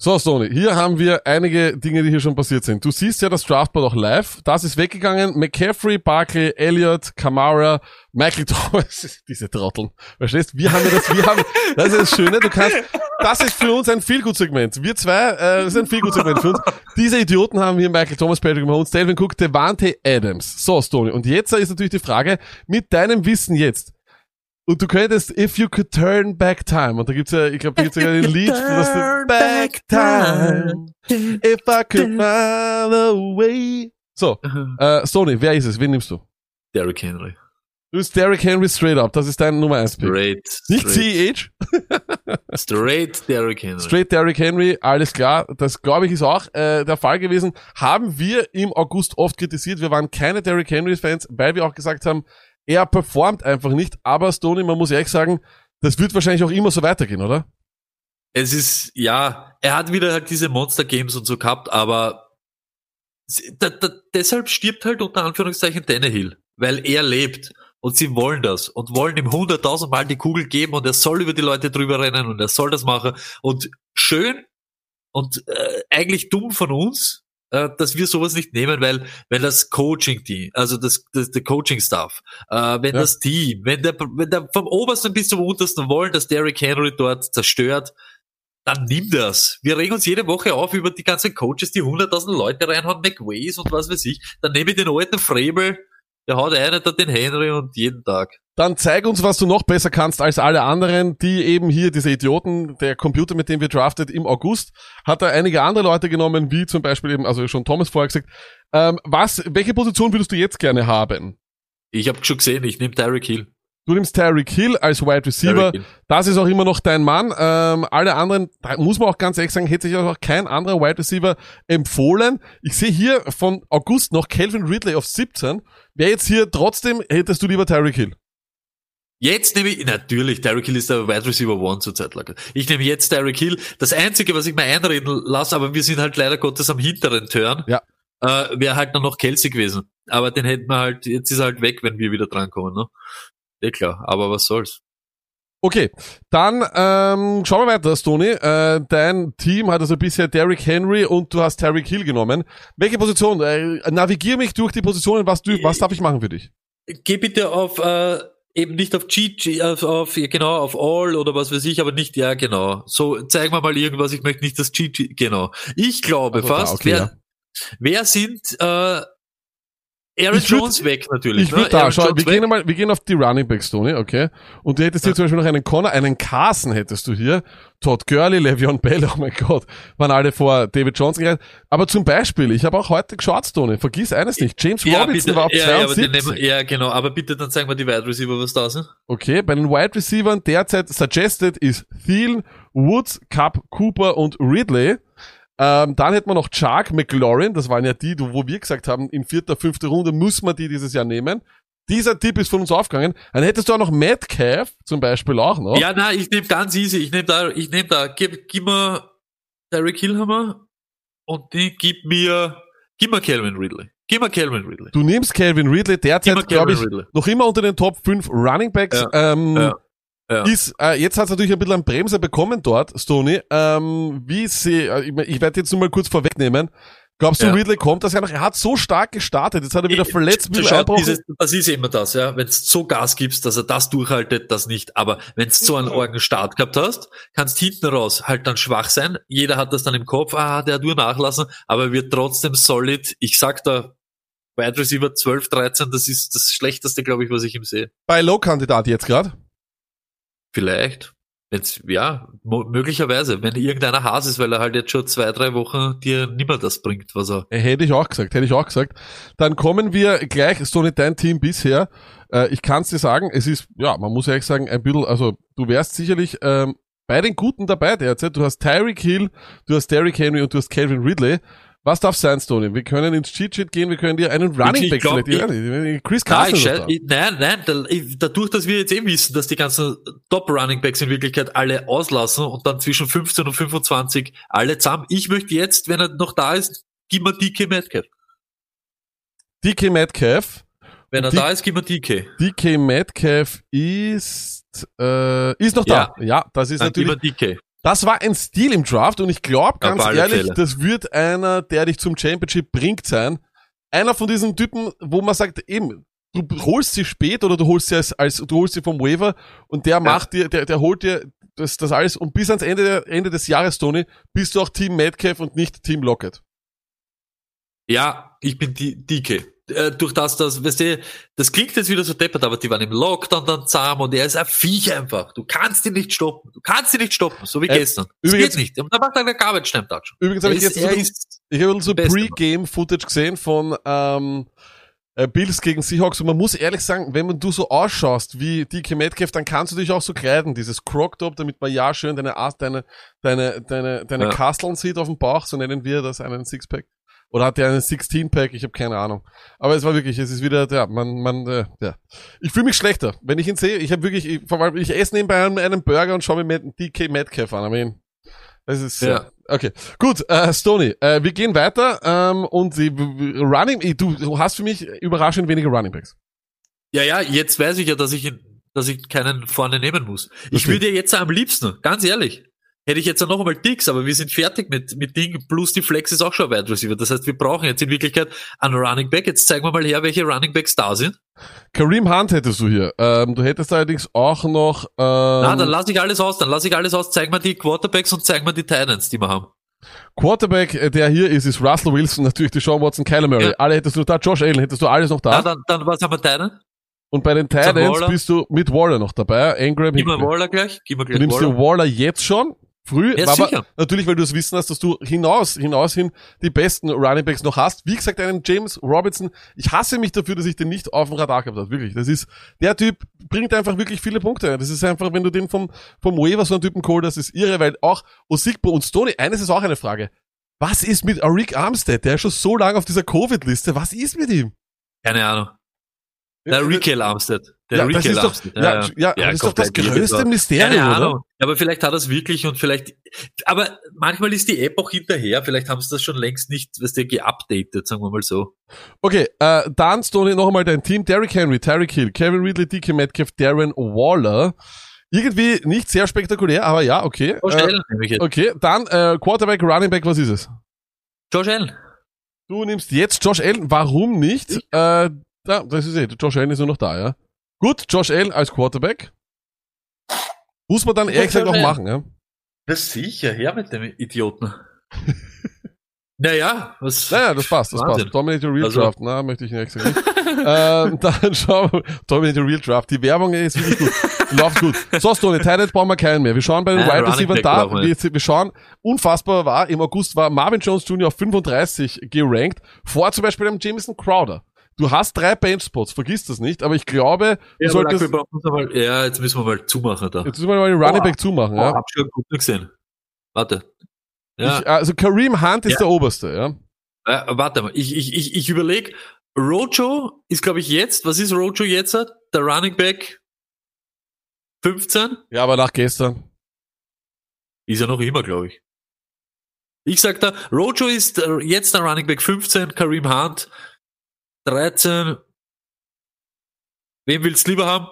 So, Sony, hier haben wir einige Dinge, die hier schon passiert sind. Du siehst ja das Draftboard auch live. Das ist weggegangen. McCaffrey, Barkley, Elliott, Kamara, Michael [laughs] Thomas. Diese Trotteln. Verstehst? Wir haben ja das, wir haben, das ist das Schöne. Du kannst, das ist für uns ein Feelgood-Segment. Wir zwei, äh, das ist ein Feelgood-Segment für uns. Diese Idioten haben hier Michael Thomas, Patrick Mahomes, Delvin Cook, Devante Adams. So, Stoney. Und jetzt ist natürlich die Frage, mit deinem Wissen jetzt, und du könntest, if you could turn back time, und da gibt's ja, ich glaube, da gibt's ja ein [laughs] Lied, das du, back time, if I could find a way. So, äh, Stoney, wer ist es? Wen nimmst du? Derrick Henry. Du bist Derrick Henry straight up, das ist dein Nummer 1 Pick. Straight. Nicht CH, [laughs] straight Derrick Henry. straight Derrick Henry, alles klar. Das glaube ich ist auch äh, der Fall gewesen. Haben wir im August oft kritisiert. Wir waren keine Derrick Henry Fans, weil wir auch gesagt haben, er performt einfach nicht. Aber Stoney, man muss ehrlich sagen, das wird wahrscheinlich auch immer so weitergehen, oder? Es ist, ja, er hat wieder halt diese Monster Games und so gehabt, aber da, da, deshalb stirbt halt unter Anführungszeichen Tannehill, weil er lebt. Und sie wollen das und wollen ihm hunderttausendmal die Kugel geben und er soll über die Leute drüber rennen und er soll das machen. Und schön und äh, eigentlich dumm von uns, äh, dass wir sowas nicht nehmen, weil weil das Coaching Team, also das, das der Coaching Staff, äh, wenn Ja. das Team, wenn der wenn der vom obersten bis zum untersten wollen, dass Derrick Henry dort zerstört, dann nimm das. Wir regen uns jede Woche auf über die ganzen Coaches, die hunderttausend Leute reinhauen, McWays und was weiß ich. Dann nehme ich den alten Frabel, der haut einen da den Henry und jeden Tag. Dann zeig uns, was du noch besser kannst als alle anderen, die eben hier, diese Idioten, der Computer, mit dem wir draftet im August, hat er einige andere Leute genommen, wie zum Beispiel eben, also schon Thomas vorher gesagt, ähm, was, welche Position würdest du jetzt gerne haben? Ich habe schon gesehen, ich nehme Tyreek Hill. Du nimmst Tyreek Hill als Wide Receiver. Das ist auch immer noch dein Mann. Ähm, alle anderen, da muss man auch ganz ehrlich sagen, hätte sich auch kein anderer Wide Receiver empfohlen. Ich sehe hier von August noch Calvin Ridley auf 17. Wäre jetzt hier trotzdem, hättest du lieber Tyreek Hill. Jetzt nehme ich, natürlich, Derrick Hill ist der Wide Receiver One zurzeit. Lager. Ich nehme jetzt Derrick Hill. Das Einzige, was ich mir einreden lasse, aber wir sind halt leider Gottes am hinteren Turn, Ja. äh, wäre halt dann noch Kelsey gewesen. Aber den hätten wir halt, jetzt ist er halt weg, wenn wir wieder drankommen. Ne? Eh klar, aber was soll's. Okay, dann ähm, schauen wir weiter, Stoney. Äh, dein Team hat also bisher Derrick Henry und du hast Tyreek Hill genommen. Welche Position? Äh, navigier mich durch die Positionen. Was, du, was darf ich machen für dich? Geh bitte auf, äh, eben nicht auf Cheat, auf, auf, genau, auf All oder was weiß ich, aber nicht, ja, genau. So, zeig mir mal irgendwas, ich möchte nicht das Cheat, genau. Ich glaube Also da, fast, okay, wer, ja. wer sind, äh, Aaron Ich würd- Jones weg natürlich. Ich ne? würde da, Aaron schau, Jones wir weg. gehen, mal, wir gehen auf die Running Backs, Tony, okay? Und du hättest hier zum Beispiel noch einen Connor, einen Carson hättest du hier. Todd Gurley, Le'Veon Bell, oh mein Gott, waren alle vor David Johnson gegangen. Aber zum Beispiel, ich habe auch heute geschaut, Tony, vergiss eines nicht, James Ja, Robinson bitte, war auf ja, ja, aber den 72. nehmen, ja, genau, aber bitte dann zeigen wir die Wide Receiver, was da sind. Okay, bei den Wide Receivers derzeit suggested ist Thielen, Woods, Cup, Cooper und Ridley. Ähm, dann hätten wir noch Chark, McLaurin, das waren ja die, wo wir gesagt haben, in vierter, fünfter Runde muss man die dieses Jahr nehmen. Dieser Tipp ist von uns aufgegangen. Dann hättest du auch noch Metcalf zum Beispiel auch noch. Ja, nein, ich nehme ganz easy, ich nehme da, ich nehme da, gib, gib mir Derrick Hillhammer und die gib mir, gib mir Calvin Ridley. Gib mir Calvin Ridley. Du nimmst Calvin Ridley, derzeit glaube ich Ridley. noch immer unter den Top 5 Running Backs. Ja, ähm, ja, ja. Ist, äh, jetzt hat es natürlich ein bisschen einen Bremser bekommen dort, Stoney. Ähm, wie sie, äh, ich, ich werde jetzt nur mal kurz vorwegnehmen. Glaubst du, Ja. Ridley kommt das ja noch? Er hat so stark gestartet, jetzt hat er wieder Ich- verletzt, wieder Schau, Einbruch. dieses, das ist immer das, ja. Wenn du so Gas gibst, dass er das durchhaltet, das nicht. Aber wenn du so einen argen Start gehabt hast, kannst hinten raus halt dann schwach sein. Jeder hat das dann im Kopf, ah, der hat nur nachlassen, aber er wird trotzdem solid. Ich sag da, Wide Receiver 12, 13, das ist das Schlechteste, glaube ich, was ich ihm sehe. Bei Low-Kandidat jetzt gerade. Vielleicht. Jetzt, ja, mo- möglicherweise, wenn irgendeiner Haas ist, weil er halt jetzt schon zwei, drei Wochen dir nimmer das bringt, was er. Äh, Hätte ich auch gesagt, hätte ich auch gesagt. Dann kommen wir gleich, Stoney, dein Team bisher. Äh, ich kann es dir sagen, es ist, ja, man muss ehrlich sagen, ein bisschen, also du wärst sicherlich ähm, bei den Guten dabei derzeit. Du hast Tyreek Hill, du hast Derrick Henry und du hast Calvin Ridley. Was darf sein, Stoney? Wir können ins Cheat Sheet gehen, wir können dir einen Running Back ja, Chris Nein, Carson ich, ich, nein, nein, da, ich, dadurch, dass wir jetzt eben wissen, dass die ganzen Top-Running-Backs in Wirklichkeit alle auslassen und dann zwischen 15 und 25 alle zusammen. Ich möchte jetzt, wenn er noch da ist, gib mir DK Metcalf. DK Metcalf. Wenn er Die- da ist, gib mir DK. DK Metcalf ist, äh, ist noch da. Ja, das ist Dann gib natürlich, mir DK. Das war ein Stil im Draft und ich glaube ganz ehrlich, Fälle. das wird einer, der dich zum Championship bringt sein. Einer von diesen Typen, wo man sagt, eben, du holst sie spät oder du holst sie als, als du holst sie vom Waiver und der macht dir, der, der holt dir das, das alles und bis ans Ende, der, Ende des Jahres, Tony, bist du auch Team Metcalf und nicht Team Lockett. Ja, ich bin die DK. Äh, durch das, das, weißt du, das klingt jetzt wieder so deppert, aber die waren im Lockdown dann zahm und er ist ein Viech einfach. Du kannst ihn nicht stoppen. Du kannst ihn nicht stoppen, so wie Äh, gestern. Das übrigens- geht nicht. Und da macht er eine Garbage Time Touch. Übrigens habe ich jetzt so er ist Ich habe so. Pre-Game-Footage gesehen von ähm, äh, Bills gegen Seahawks und man muss ehrlich sagen, wenn man du so ausschaust wie DK Metcalf, dann kannst du dich auch so kleiden, dieses Crop-Top, damit man ja schön deine deine deine deine deine Ja. Kasteln sieht auf dem Bauch, so nennen wir das einen Sixpack. Oder hat der einen 16-Pack? Ich habe keine Ahnung. Aber es war wirklich, es ist wieder, ja, man, man, äh, ja. Ich fühle mich schlechter, wenn ich ihn sehe. Ich habe wirklich, ich, vor allem, ich esse nebenbei einen, einen Burger und schaue mir mit DK Metcalf an. I mean, das ist, Ja. ja. Okay, gut, äh, Stoney, äh, wir gehen weiter ähm, und die Running, du, du hast für mich überraschend wenige Running Backs. Ja, ja, jetzt weiß ich ja, dass ich, ihn- dass ich keinen vorne nehmen muss. Ich Okay. würde ja jetzt am liebsten, ganz ehrlich, hätte ich jetzt noch einmal Dicks, aber wir sind fertig mit, mit Ding, plus die Flex ist auch schon ein Wide Receiver. Das heißt, wir brauchen jetzt in Wirklichkeit einen Running Back. Jetzt zeigen wir mal her, welche Running Backs da sind. Kareem Hunt hättest du hier. Ähm, du hättest allerdings auch noch. Ähm, Na, dann lasse ich alles aus, dann lasse ich alles aus, zeig mir die Quarterbacks und zeig mir die Titans, die wir haben. Quarterback, äh, der hier ist, ist Russell Wilson, natürlich die Sean Watson, Kyler Murray. Ja. Alle hättest du da, Josh Allen hättest du alles noch da. Na, dann, dann, was haben wir Titan? und bei den Titans bist du mit Waller noch dabei. Ingram, Gib mir. Waller gleich, gib mir Du gleich nimmst dir Waller. Waller jetzt schon Früh, Ja, aber natürlich, weil du es wissen hast, dass du hinaus, hinaus hin die besten Running Backs noch hast. Wie gesagt, einen James Robinson, ich hasse mich dafür, dass ich den nicht auf dem Radar gehabt habe. Wirklich. Das ist, der Typ bringt einfach wirklich viele Punkte. Das ist einfach, wenn du den vom, vom Waiver so einen Typen call, das ist irre, weil auch Osigbo und Stoney, eines ist auch eine Frage. Was ist mit Arik Armstead? Der ist schon so lange auf dieser Covid-Liste. Was ist mit ihm? Keine Ahnung. Der Rikel Armstead. Der Ja, das Rikel ist doch- Armstead. ja, ja, das ist doch das größte. Mysterium, Keine oder? Aber vielleicht hat er es wirklich und vielleicht, aber manchmal ist die App auch hinterher. Vielleicht haben sie das schon längst nicht, was der geupdatet, sagen wir mal so. Okay, äh, dann Stoney noch einmal dein Team. Derrick Henry, Tyreek Hill, Kevin Ridley, DK Metcalf, Darren Waller. Irgendwie nicht sehr spektakulär, aber ja, okay. Josh Äh, Allen nehme ich jetzt. okay, dann äh, Quarterback, Running Back, was ist es? Josh Allen. Du nimmst jetzt Josh Allen, warum nicht? Äh, da, das ist eh, Josh Allen ist nur noch da, ja. Gut, Josh Allen als Quarterback. Muss man dann ehrlich gesagt auch Allen. machen, ja. Na sicher, her mit dem Idioten. [laughs] naja, was. Naja, das passt, das Wahnsinn. passt. Dominator Real Also- Draft, na, möchte ich nicht sagen. [laughs] ähm, dann [laughs] schauen wir, Dominator Real Draft. Die Werbung ist wirklich gut. Läuft gut. So, Stoney, Tight brauchen wir keinen mehr. Wir schauen bei den Wide Back da. Wir, wir schauen, unfassbar war, im August war Marvin Jones Jr. auf 35 gerankt, vor zum Beispiel dem Jameson Crowder. Du hast drei Bench-Spots, vergiss das nicht, aber ich glaube, du Ja, solltest, einmal, ja, jetzt müssen wir mal zumachen da. jetzt müssen wir mal den Running Oh, Back zumachen, Ja. ja. Hab schon gut gesehen. Warte. Ja, Ich, also Kareem Hunt ist Ja. der Oberste, ja. äh, warte mal. Ich, ich, ich, ich überlege, Rojo ist, glaube ich, jetzt, was ist Rojo jetzt? Der Running Back 15? Ja, aber nach gestern. Ist er noch immer, glaube ich. Ich sag da, Rojo ist äh, jetzt der Running Back 15, Kareem Hunt 13. Wem willst du lieber haben?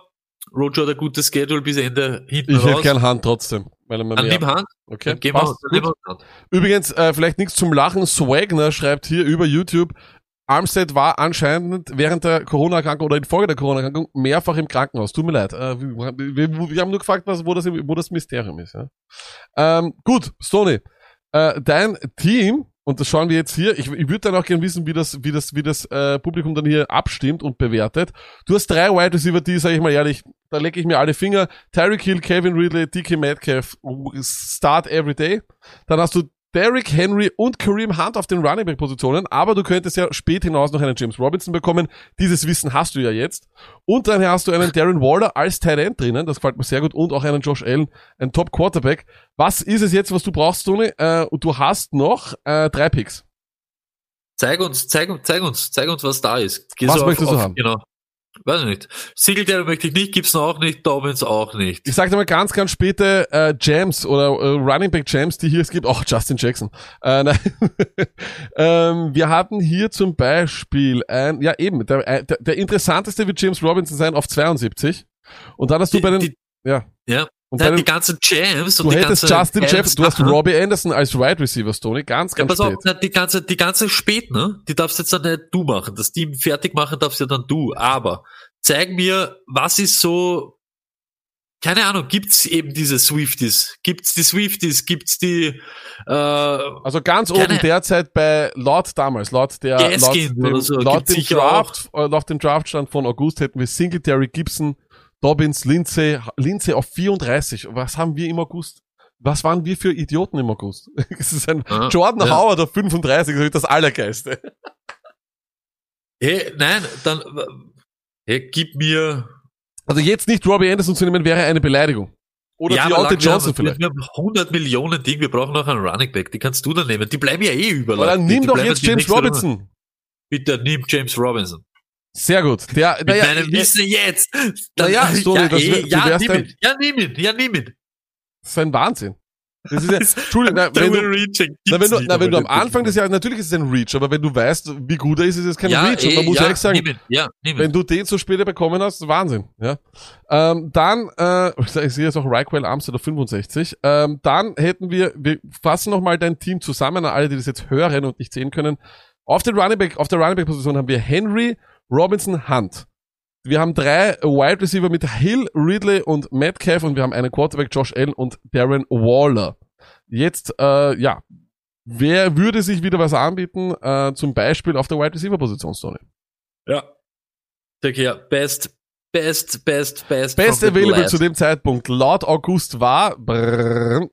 Rojo hat ein gutes Schedule bis Ende hinten Ich hätte raus. gern Hunt trotzdem. Weil er mir Dann mehr- nimm Hunt. Okay, Dann gehen wir, passt, dann gut. nehmen wir Hunt. Übrigens, äh, vielleicht nichts zum Lachen. Swagner schreibt hier über YouTube, Armstead war anscheinend während der Corona-Erkrankung oder infolge der Corona-Erkrankung mehrfach im Krankenhaus. Tut mir leid. Äh, wir, wir, wir haben nur gefragt, was, wo, das, wo das Mysterium ist. Ja? Ähm, gut, Stoney, äh, dein Team, und das schauen wir jetzt hier, ich, ich würde dann auch gerne wissen, wie das, wie das, wie das äh, Publikum dann hier abstimmt und bewertet. Du hast drei Wide Receiver, die, sage ich mal ehrlich, da lecke ich mir alle Finger. Tyreek Hill, Kevin Ridley, DK Metcalf, start every day. Dann hast du Derrick Henry und Kareem Hunt auf den Running Back Positionen, aber du könntest ja spät hinaus noch einen James Robinson bekommen. Dieses Wissen hast du ja jetzt. Und dann hast du einen Darren Waller als Tight End drinnen, das gefällt mir sehr gut, und auch einen Josh Allen, ein Top Quarterback. Was ist es jetzt, was du brauchst, Tony? Äh, und du hast noch äh, drei Picks. Zeig uns, zeig, uns, zeig uns, zeig uns, was da ist. Geh Was so möchtest du haben? Genau. Weiß ich nicht. Singletary möchte ich nicht, Gibson auch nicht, Dobbins auch nicht. Ich sag dir mal ganz, ganz späte äh, Jams oder äh, Running Back Jams, die hier es gibt. Auch Justin Jackson. Äh, [laughs] nein. ähm, wir hatten hier zum Beispiel ein, ja eben, der, äh, der, der interessanteste wird James Robinson sein auf 72. Und dann hast du Die- bei den, die- ja. Ja. Und Nein, die ganzen Jams und du die hättest ganze Justin Jefferson, du hast. Robbie Anderson als Wide Receiver, Stoney, ganz, Ja, ganz pass spät. auf, die ganze, die ganze spät, ne? Die darfst jetzt dann nicht du machen. Das Team fertig machen darfst ja dann du. Aber zeig mir, was ist so, keine Ahnung, gibt's eben diese Swifties? Gibt's die Swifties? Gibt's die, äh, Also ganz oben derzeit bei laut damals, laut der laut dem, so, laut dem Draft, äh, laut dem Draftstand von August hätten wir Singletary, Gibson, Dobbins, Lindsay, Lindsay auf 34. Was haben wir im August? Was waren wir für Idioten im August? [laughs] Es ist ein Ah, Jordan ja. Howard auf 35, das ist das Allergeiste. [laughs] hey, nein, dann, hey, gib mir, Also jetzt nicht Robbie Anderson zu nehmen, wäre eine Beleidigung. Oder ja, Deontay lang, wir Johnson haben, vielleicht. Wir haben 100 Millionen Ding, wir brauchen noch einen Running Back, die kannst du dann nehmen. Die bleiben ja eh überall. Aber dann Die- nimm die doch jetzt James Runde. Robinson. Bitte nimm James Robinson. Sehr gut. Der, Mit naja, meinem Wissen jetzt. Naja, [laughs] Stoney, das wär- du ja, nimm ein-. Ja, nimm ihn. Ja, nimm ihn. das ist ein Wahnsinn. Das ist ja, [laughs] Entschuldigung, na, wenn du, Na, wenn du, na, wenn du am Anfang des Jahres, natürlich ist es ein Reach, aber wenn du weißt, wie gut er ist, ist es kein ja, Reach. Und man eh, muss ja, ehrlich sagen, ihn. Ja, nimm wenn du den so später bekommen hast, Wahnsinn. Ja. Ähm, dann, äh, [laughs] ich sehe jetzt auch Raquel Armstead auf 65. Ähm, dann hätten wir, wir fassen nochmal dein Team zusammen, an alle, die das jetzt hören und nicht sehen können. Auf, den Running Back, auf der Running Back Position haben wir Henry, Robinson, Hunt. Wir haben drei Wide Receiver mit Hill, Ridley und Metcalf und wir haben einen Quarterback Josh Allen und Darren Waller. Jetzt, äh, ja, wer würde sich wieder was anbieten, äh, zum Beispiel auf der Wide Receiver Position, Stoney? Ja. Sag ja, best, best, best, best. Best available last. zu dem Zeitpunkt laut August war brrr,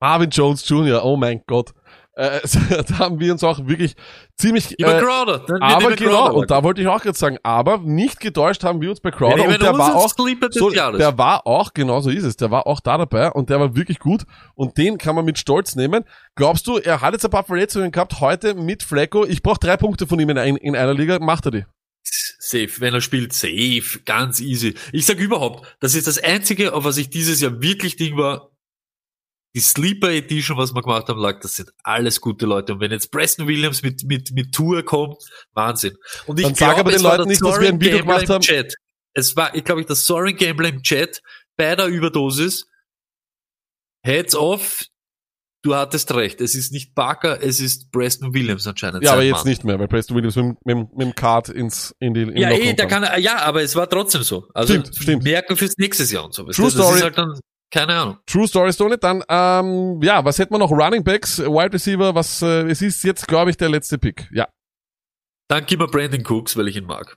Marvin Jones Jr., oh mein Gott. Äh, [laughs] da haben wir uns auch wirklich ziemlich. Äh, Crowder. Dann aber genau, Crowder. und da wollte ich auch gerade sagen, aber nicht getäuscht haben wir uns bei Crowder. Und der war auch, so, der war auch, genau so ist es, der war auch da dabei und der war wirklich gut und den kann man mit Stolz nehmen. Glaubst du, er hat jetzt ein paar Verletzungen gehabt, heute mit Flacco, ich brauche drei Punkte von ihm in, ein, in einer Liga, macht er die? Safe, wenn er spielt, safe, ganz easy. Ich sag überhaupt, das ist das Einzige, auf was ich dieses Jahr wirklich Ding war, die Sleeper Edition, was wir gemacht haben, lag, das sind alles gute Leute. Und wenn jetzt Preston Williams mit, mit, mit Tour kommt, Wahnsinn. Und ich Dann sag aber den Leuten nicht, dass wir ein Video Gambler gemacht haben. im Chat. Es war, ich glaube, ich, das Soaring Gambler im Chat bei der Überdosis. Heads off, du hattest recht. Es ist nicht Barker, es ist Preston Williams anscheinend. Ja, aber jetzt Mann. nicht mehr, weil Preston Williams mit, mit, mit dem Card ins, in die, in Ja, eh, der runter. kann, ja, aber es war trotzdem so. Also Stimmt, stimmt. merken fürs nächste Jahr und so. True das Story. ist halt dann, keine Ahnung. True Story Stone. Dann, ähm, ja, was hätten wir noch? Running Backs, Wide Receiver, was, äh, es ist jetzt, glaube ich, der letzte Pick. Ja. Dann gib mir Brandon Cooks, weil ich ihn mag.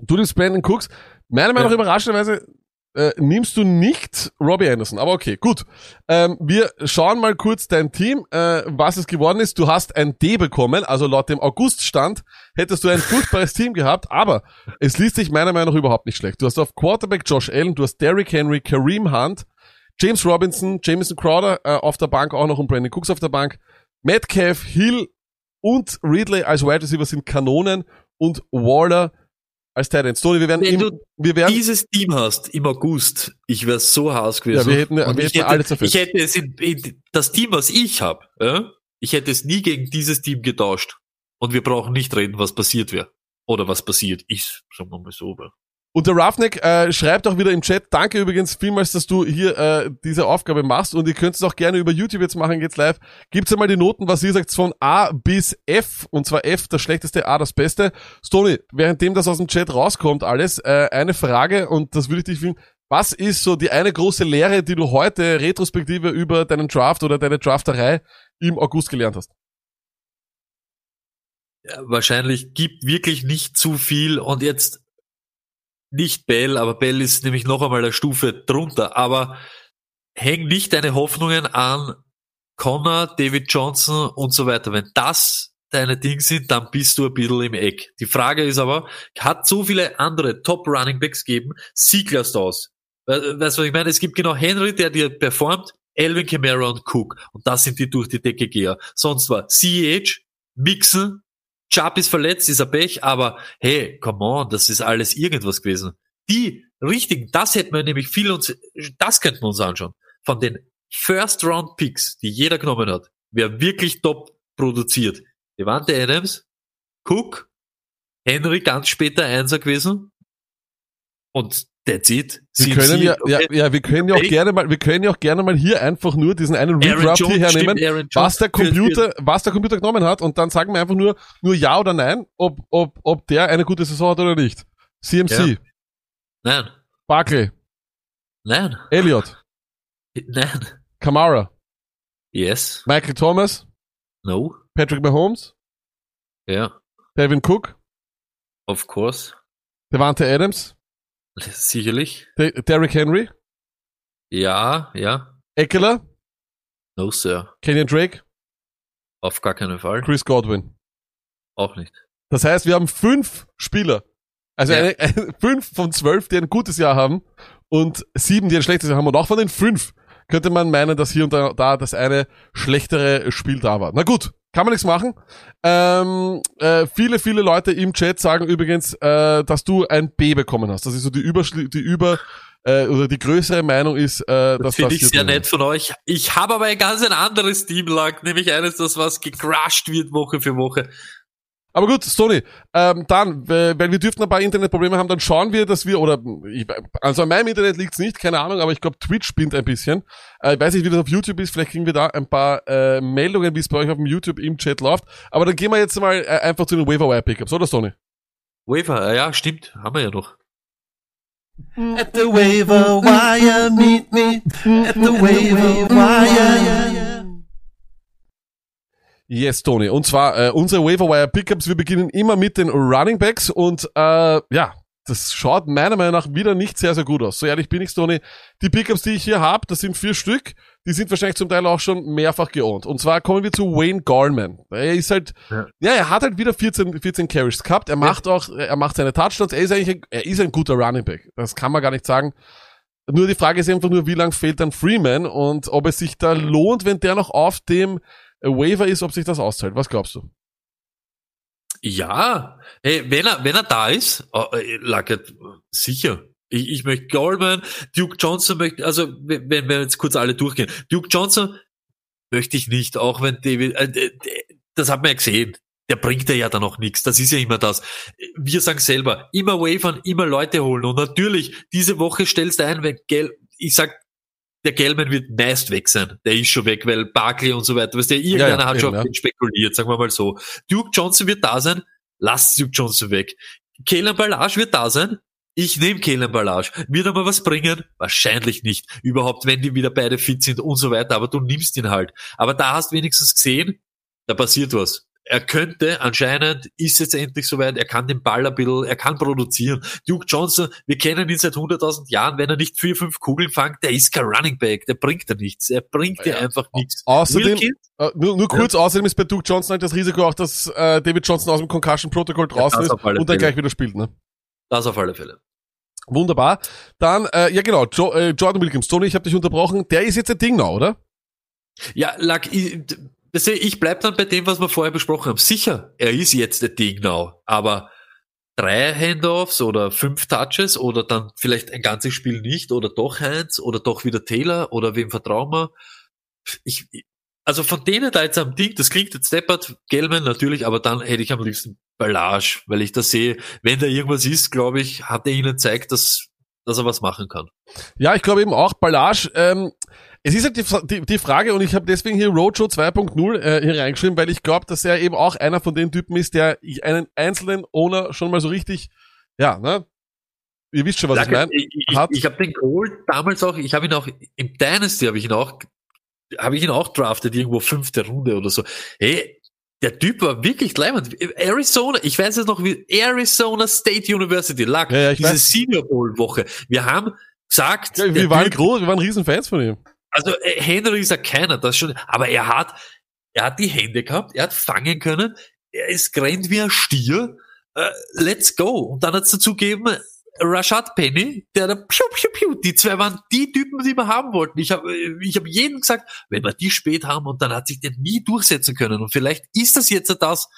Du nimmst Brandon Cooks. Meiner Meinung nach Ja. überraschenderweise äh, nimmst du nicht Robbie Anderson. Aber okay, gut. Ähm, wir schauen mal kurz dein Team, äh, was es geworden ist. Du hast ein D bekommen, also laut dem August-Stand hättest du ein furchtbares Team gehabt, aber es liest sich meiner Meinung nach überhaupt nicht schlecht. Du hast auf Quarterback Josh Allen, du hast Derrick Henry, Kareem Hunt, James Robinson, Jameson Crowder äh, auf der Bank auch noch und Brandon Cooks auf der Bank. Metcalf, Hill und Ridley als Wide Receiver sind Kanonen und Waller als Tight End. Tony, wir werden, Wenn im, du wir werden, dieses Team hast im August, ich wäre so Haus gewesen. Ja, wir hätten- wir ich hätten hätte, alle zerfetzt. Ich hätte es in, in, das Team, was ich habe, ja, ich hätte es nie gegen dieses Team getauscht. Und wir brauchen nicht reden, was passiert wäre. Oder was passiert ist, sagen wir mal so. Und der Roughneck äh, schreibt auch wieder im Chat, danke übrigens vielmals, dass du hier äh, diese Aufgabe machst und ihr könnt es auch gerne über YouTube jetzt machen, geht's live. Gibt's einmal die Noten, was ihr sagt, von A bis F und zwar F das schlechteste, A das beste. Stony, währenddem das aus dem Chat rauskommt alles, äh, eine Frage und das würde ich dich filmen. Was ist so die eine große Lehre, die du heute retrospektive über deinen Draft oder deine Drafterei im August gelernt hast? Ja, wahrscheinlich gibt wirklich nicht zu viel und jetzt nicht Bell, aber Bell ist nämlich noch einmal eine Stufe drunter, aber häng nicht deine Hoffnungen an Connor, David Johnson und so weiter. Wenn das deine Dinge sind, dann bist du ein bisschen im Eck. Die Frage ist aber, hat so viele andere Top Running Backs gegeben, Sieg lässt aus. We- Weißt du, was ich meine? Es gibt genau Henry, der dir performt, Elvin Kamara und Cook. Und das sind die durch die Decke Geher. Sonst war CEH, Mixon, Chubb ist verletzt, ist ein Pech, aber hey, come on, das ist alles irgendwas gewesen. Die richtigen, das hätten wir nämlich viel uns, das könnten wir uns anschauen. Von den First Round Picks, die jeder genommen hat, wer wirklich top produziert. Devante Adams, Cook, Henry ganz später Einser gewesen und that's it. Wir können ja, ja, okay. ja, wir können ja auch gerne mal, wir können ja auch gerne mal hier einfach nur diesen einen Redraft hier Jones, hernehmen, stimmt, was der Computer, was der Computer genommen hat und dann sagen wir einfach nur, nur ja oder nein, ob, ob, ob der eine gute Saison hat oder nicht. CMC, Ja. Nein, Barkley, nein, Elliott, nein. Kamara, Yes, Michael Thomas, no, Patrick Mahomes, ja, Devin Cook, of course, Devante Adams, sicherlich. De Derrick Henry, Ja, ja, Eckler, no sir, Kenyon Drake, auf gar keinen Fall. Chris Godwin. Auch nicht. Das heißt, wir haben fünf Spieler. Also Ja. eine, eine, [laughs] fünf von zwölf, die ein gutes Jahr haben und sieben, die ein schlechtes Jahr haben. Und auch von den fünf könnte man meinen, dass hier und da, da das eine schlechtere Spiel da war. Na gut, kann man nichts machen. Ähm, äh, viele, viele Leute im Chat sagen übrigens, äh, dass du ein B bekommen hast. Das ist so die Überschli die Über äh, oder die größere Meinung ist, äh, dass Das finde das ich sehr nett von euch. Ich habe aber ein ganz ein anderes Team lag, nämlich eines, das was gecrushed wird Woche für Woche. Aber gut, Sony, ähm, dann, äh, weil wir dürften ein paar Internetprobleme haben, dann schauen wir, dass wir, oder ich, also an meinem Internet liegt's nicht, keine Ahnung, aber ich glaube Twitch spinnt ein bisschen. Äh, ich weiß nicht, wie das auf YouTube ist, vielleicht kriegen wir da ein paar äh, Meldungen, wie es bei euch auf dem YouTube im Chat läuft. Aber dann gehen wir jetzt mal äh, einfach zu den Waiver Pickups, oder Sony? Waver, äh, ja, stimmt, haben wir ja noch. At the waiver wire, meet me. At the waiver wire. Yes, Tony. Und zwar äh, unsere Waiver Pickups, wir beginnen immer mit den Running Backs und äh, ja, das schaut meiner Meinung nach wieder nicht sehr, sehr gut aus. So ehrlich bin ich, Tony. Die Pickups, die ich hier habe, das sind vier Stück. die sind wahrscheinlich zum Teil auch schon mehrfach geohnt. Und zwar kommen wir zu Wayne Gallman. Er ist halt, ja, Ja. er hat halt wieder 14, 14 Carries gehabt. Er macht auch, er macht seine Touchdowns. Er ist eigentlich, ein, er ist ein guter Running Back. Das kann man gar nicht sagen. Nur die Frage ist einfach nur, wie lang fehlt dann Freeman und ob es sich da lohnt, wenn der noch auf dem Waiver ist, ob sich das auszahlt. Was glaubst du? Ja, hey, wenn er, wenn er da ist, oh, äh, Lackett, sicher. Ich, ich möchte Goldman, Duke Johnson möchte, also wenn, wenn wir jetzt kurz alle durchgehen. Duke Johnson möchte ich nicht, auch wenn David, äh, das hat man ja gesehen. Der bringt ja dann auch nichts. Das ist ja immer das. Wir sagen selber, immer wavern, immer Leute holen. Und natürlich, diese Woche stellst du ein, wenn Gel, ich sag, der Gelman wird meist weg sein. Der ist schon weg, weil Barkley und so weiter. Weißt du, irgendeiner Ja, ja, hat schon auf ja. spekuliert, sagen wir mal so. Duke Johnson wird da sein, lasst Duke Johnson weg. Kalen Ballage wird da sein, ich nehme Kalen Ballage. Wird er mal was bringen? Wahrscheinlich nicht. Überhaupt, wenn die wieder beide fit sind und so weiter, aber du nimmst ihn halt. Aber da hast du wenigstens gesehen, da passiert was. Er könnte, anscheinend ist jetzt endlich soweit, er kann den Ball ein bisschen, er kann produzieren. Duke Johnson, wir kennen ihn seit 100.000 Jahren, wenn er nicht vier, fünf Kugeln fängt, der ist kein Running Back, der bringt dir nichts. Er bringt dir einfach nichts. Außerdem, äh, nur, nur kurz, außerdem ist bei Duke Johnson halt das Risiko auch, dass äh, David Johnson aus dem Concussion-Protokoll draußen das ist auf alle und dann Fälle. gleich wieder spielt. Ne? das auf alle Fälle. Wunderbar. Dann, äh, ja genau, jo äh, Jordan Wilkins. Tony, ich habe dich unterbrochen. Der ist jetzt ein Ding now, oder? Ja, Lack, ich, bleib dann bei dem, was wir vorher besprochen haben. Sicher, er ist jetzt der Ding now, aber drei Handoffs oder fünf Touches oder dann vielleicht ein ganzes Spiel nicht oder doch eins oder doch wieder Taylor oder wem vertrauen wir? Ich, also von denen da jetzt am Ding, das klingt jetzt deppert, Gelman natürlich, aber dann hätte ich am liebsten Ballage, weil ich da sehe, wenn da irgendwas ist, glaube ich, hat er ihnen gezeigt, dass, dass er was machen kann. Ja, ich glaube eben auch Ballage. Ähm, es ist halt die, die, die Frage, und ich habe deswegen hier Roadshow 2.0 äh, hier reingeschrieben, weil ich glaube, dass er eben auch einer von den Typen ist, der einen einzelnen Owner schon mal so richtig, ja, ne? Ihr wisst schon, was ich Danke. meine. Ich, ich, ich habe den geholt damals auch, ich habe ihn auch im Dynasty habe ich ihn auch, habe ich ihn auch drafted, irgendwo fünfte Runde oder so. Hey, der Typ war wirklich leibend. Arizona, ich weiß jetzt noch wie Arizona State University lag, Ja, ja, ich diese weiß. Senior Bowl Woche. Wir haben gesagt, Ja, wir waren Typ- groß, wir waren Riesenfans von ihm. Also äh, Henry ist ja keiner, das schon, aber er hat, er hat die Hände gehabt, er hat fangen können, er ist gerannt wie ein Stier, äh, let's go. Und dann hat's dazu gegeben, Rashad Penny, der da piu, piu, piu, die zwei waren die Typen, die wir haben wollten. Ich habe ich hab jedem gesagt, wenn wir die spät haben und dann hat sich der nie durchsetzen können. Und vielleicht ist das jetzt das,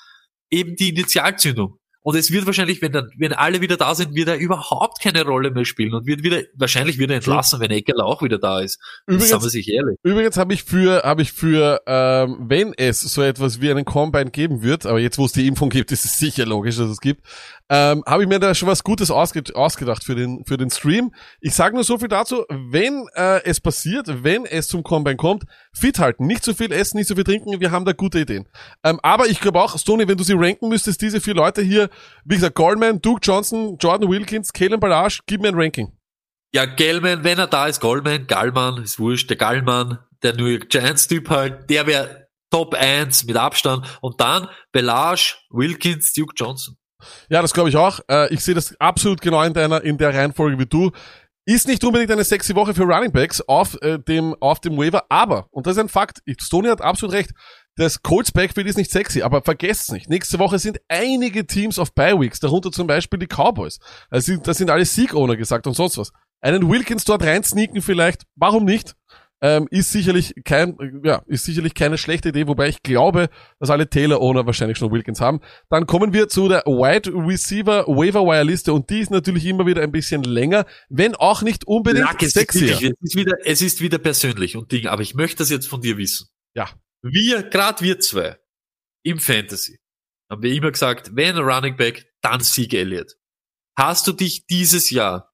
eben die Initialzündung. Und es wird wahrscheinlich, wenn dann, wenn alle wieder da sind, wird er überhaupt keine Rolle mehr spielen und wird wieder, wahrscheinlich wieder entlassen, wenn Eckerler auch wieder da ist. Übrigens- sagen wir sich ehrlich. Übrigens habe ich für, habe ich für, ähm, wenn es so etwas wie einen Combine geben wird, aber jetzt wo es die Impfung gibt, ist es sicher logisch, dass es gibt, ähm, habe ich mir da schon was Gutes ausge ausgedacht für den, für den Stream. Ich sage nur so viel dazu, wenn äh, es passiert, wenn es zum Combine kommt, fit halten, nicht zu viel essen, nicht zu viel trinken, wir haben da gute Ideen. Ähm, aber ich glaube auch, Stoney, wenn du sie ranken müsstest, diese vier Leute hier, wie gesagt, Goldman, Duke Johnson, Jordan Wilkins, Kalen Ballage, gib mir ein Ranking. Ja, Gellman, wenn er da ist, Goldman, Gallman, ist wurscht, der Gallman, der New York Giants Typ halt, der wäre Top 1 mit Abstand. Und dann Belage, Wilkins, Duke Johnson. Ja, das glaube ich auch. Äh, ich sehe das absolut genau in deiner, in der Reihenfolge wie du. Ist nicht unbedingt eine sexy Woche für Running Backs auf äh, dem, auf dem Waiver, aber, und das ist ein Fakt, Stoney hat absolut recht, das Colts Backfield ist nicht sexy, aber vergesst nicht, nächste Woche sind einige Teams auf Bye Weeks, darunter zum Beispiel die Cowboys. Das sind, das sind alle Sieg-Owner gesagt und sonst was. Einen Wilkins dort reinsneaken vielleicht, warum nicht? Ähm, ist sicherlich kein, ja, ist sicherlich keine schlechte Idee, wobei ich glaube, dass alle Taylor-Owner wahrscheinlich schon Wilkins haben. Dann kommen wir zu der Wide Receiver Waiver Wire Liste und die ist natürlich immer wieder ein bisschen länger, wenn auch nicht unbedingt Lack, es, ist sexier. wirklich, es, ist wieder, es ist wieder persönlich und Ding, aber ich möchte das jetzt von dir wissen. Ja. Wir, gerade wir zwei, im Fantasy, haben wir immer gesagt, wenn Running Back, dann Sieg Elliott. Hast du dich dieses Jahr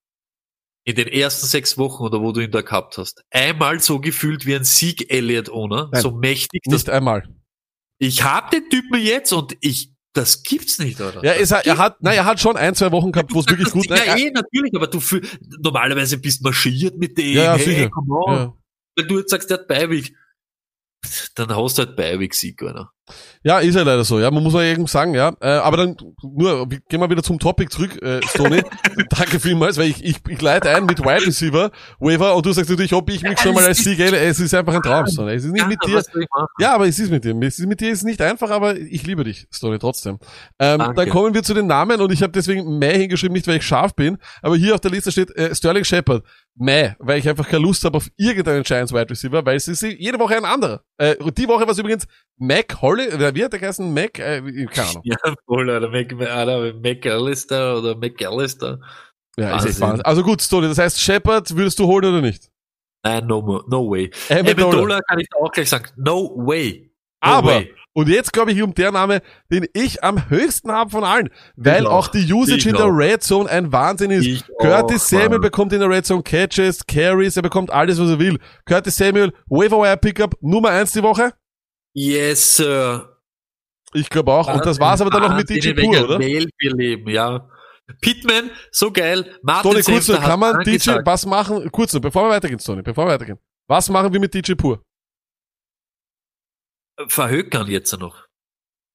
in den ersten sechs Wochen oder wo du ihn da gehabt hast, einmal so gefühlt wie ein Sieg Elliott Nein, so mächtig, Nicht einmal. ich hab den Typen jetzt und ich, das gibt's nicht, oder? Ja, es, hat- er hat, na, er hat schon ein, zwei Wochen gehabt, wo es wirklich gut, Ja, nein, eh, natürlich, aber du fühl, normalerweise bist marschiert mit dem, Ja, ja, hey, sicher. come on. Ja. Wenn du jetzt sagst, der hat Beiweg, dann hast du halt Beiweg-Sieg, oder? Ja, ist ja leider so, ja. Man muss ja irgendwie sagen, ja. Äh, aber dann nur, gehen wir wieder zum Topic zurück, äh, Stoney. [laughs] Danke vielmals, weil ich, ich, ich leite ein mit Wide Receiver, Waiver, und du sagst natürlich, ob ich mich schon mal als Sieg hätte. Es ist einfach ein Traum, Stoney. Es ist nicht mit dir. Ja, aber es ist mit dir. Es ist mit dir ist nicht einfach, aber ich liebe dich, Stoney, trotzdem. Ähm, Danke. dann kommen wir zu den Namen und ich habe deswegen May hingeschrieben, nicht weil ich scharf bin, aber hier auf der Liste steht äh, Sterling Shepard. May, weil ich einfach keine Lust habe auf irgendeinen Giants Wide Receiver, weil es ist jede Woche ein anderer. Äh, und die Woche war es übrigens Mac Holly, oder wie hat der geheißen? Mac, äh, keine Ahnung. [laughs] Ja, voll, oder Mac, oder McAllister oder McAllister. Ja, ist echt Wahnsinn. Also gut, Stoney, das heißt Shepard würdest du holen oder nicht? Nein, no, no way. Amendola kann ich auch gleich sagen. No way. No Aber, way. Und jetzt glaube ich um der Name, den ich am höchsten habe von allen, weil auch auch. die Usage Ich in der. Red Zone ein Wahnsinn ist. Ich Curtis auch, Samuel Mann. bekommt in der Red Zone Catches, Carries, er bekommt alles, was er will. Curtis Samuel, Waiver Pickup, Nummer eins die Woche? Yes, Sir. Ich glaube auch. Und das war's aber dann noch mit DJ Pur, oder? Welt wir leben, ja. Pittman, so geil. Martin Tony, kurz kann man DJ, was machen, kurz noch, bevor wir weitergehen, Tony, bevor wir weitergehen. Was machen wir mit DJ Pur? Verhökern jetzt noch.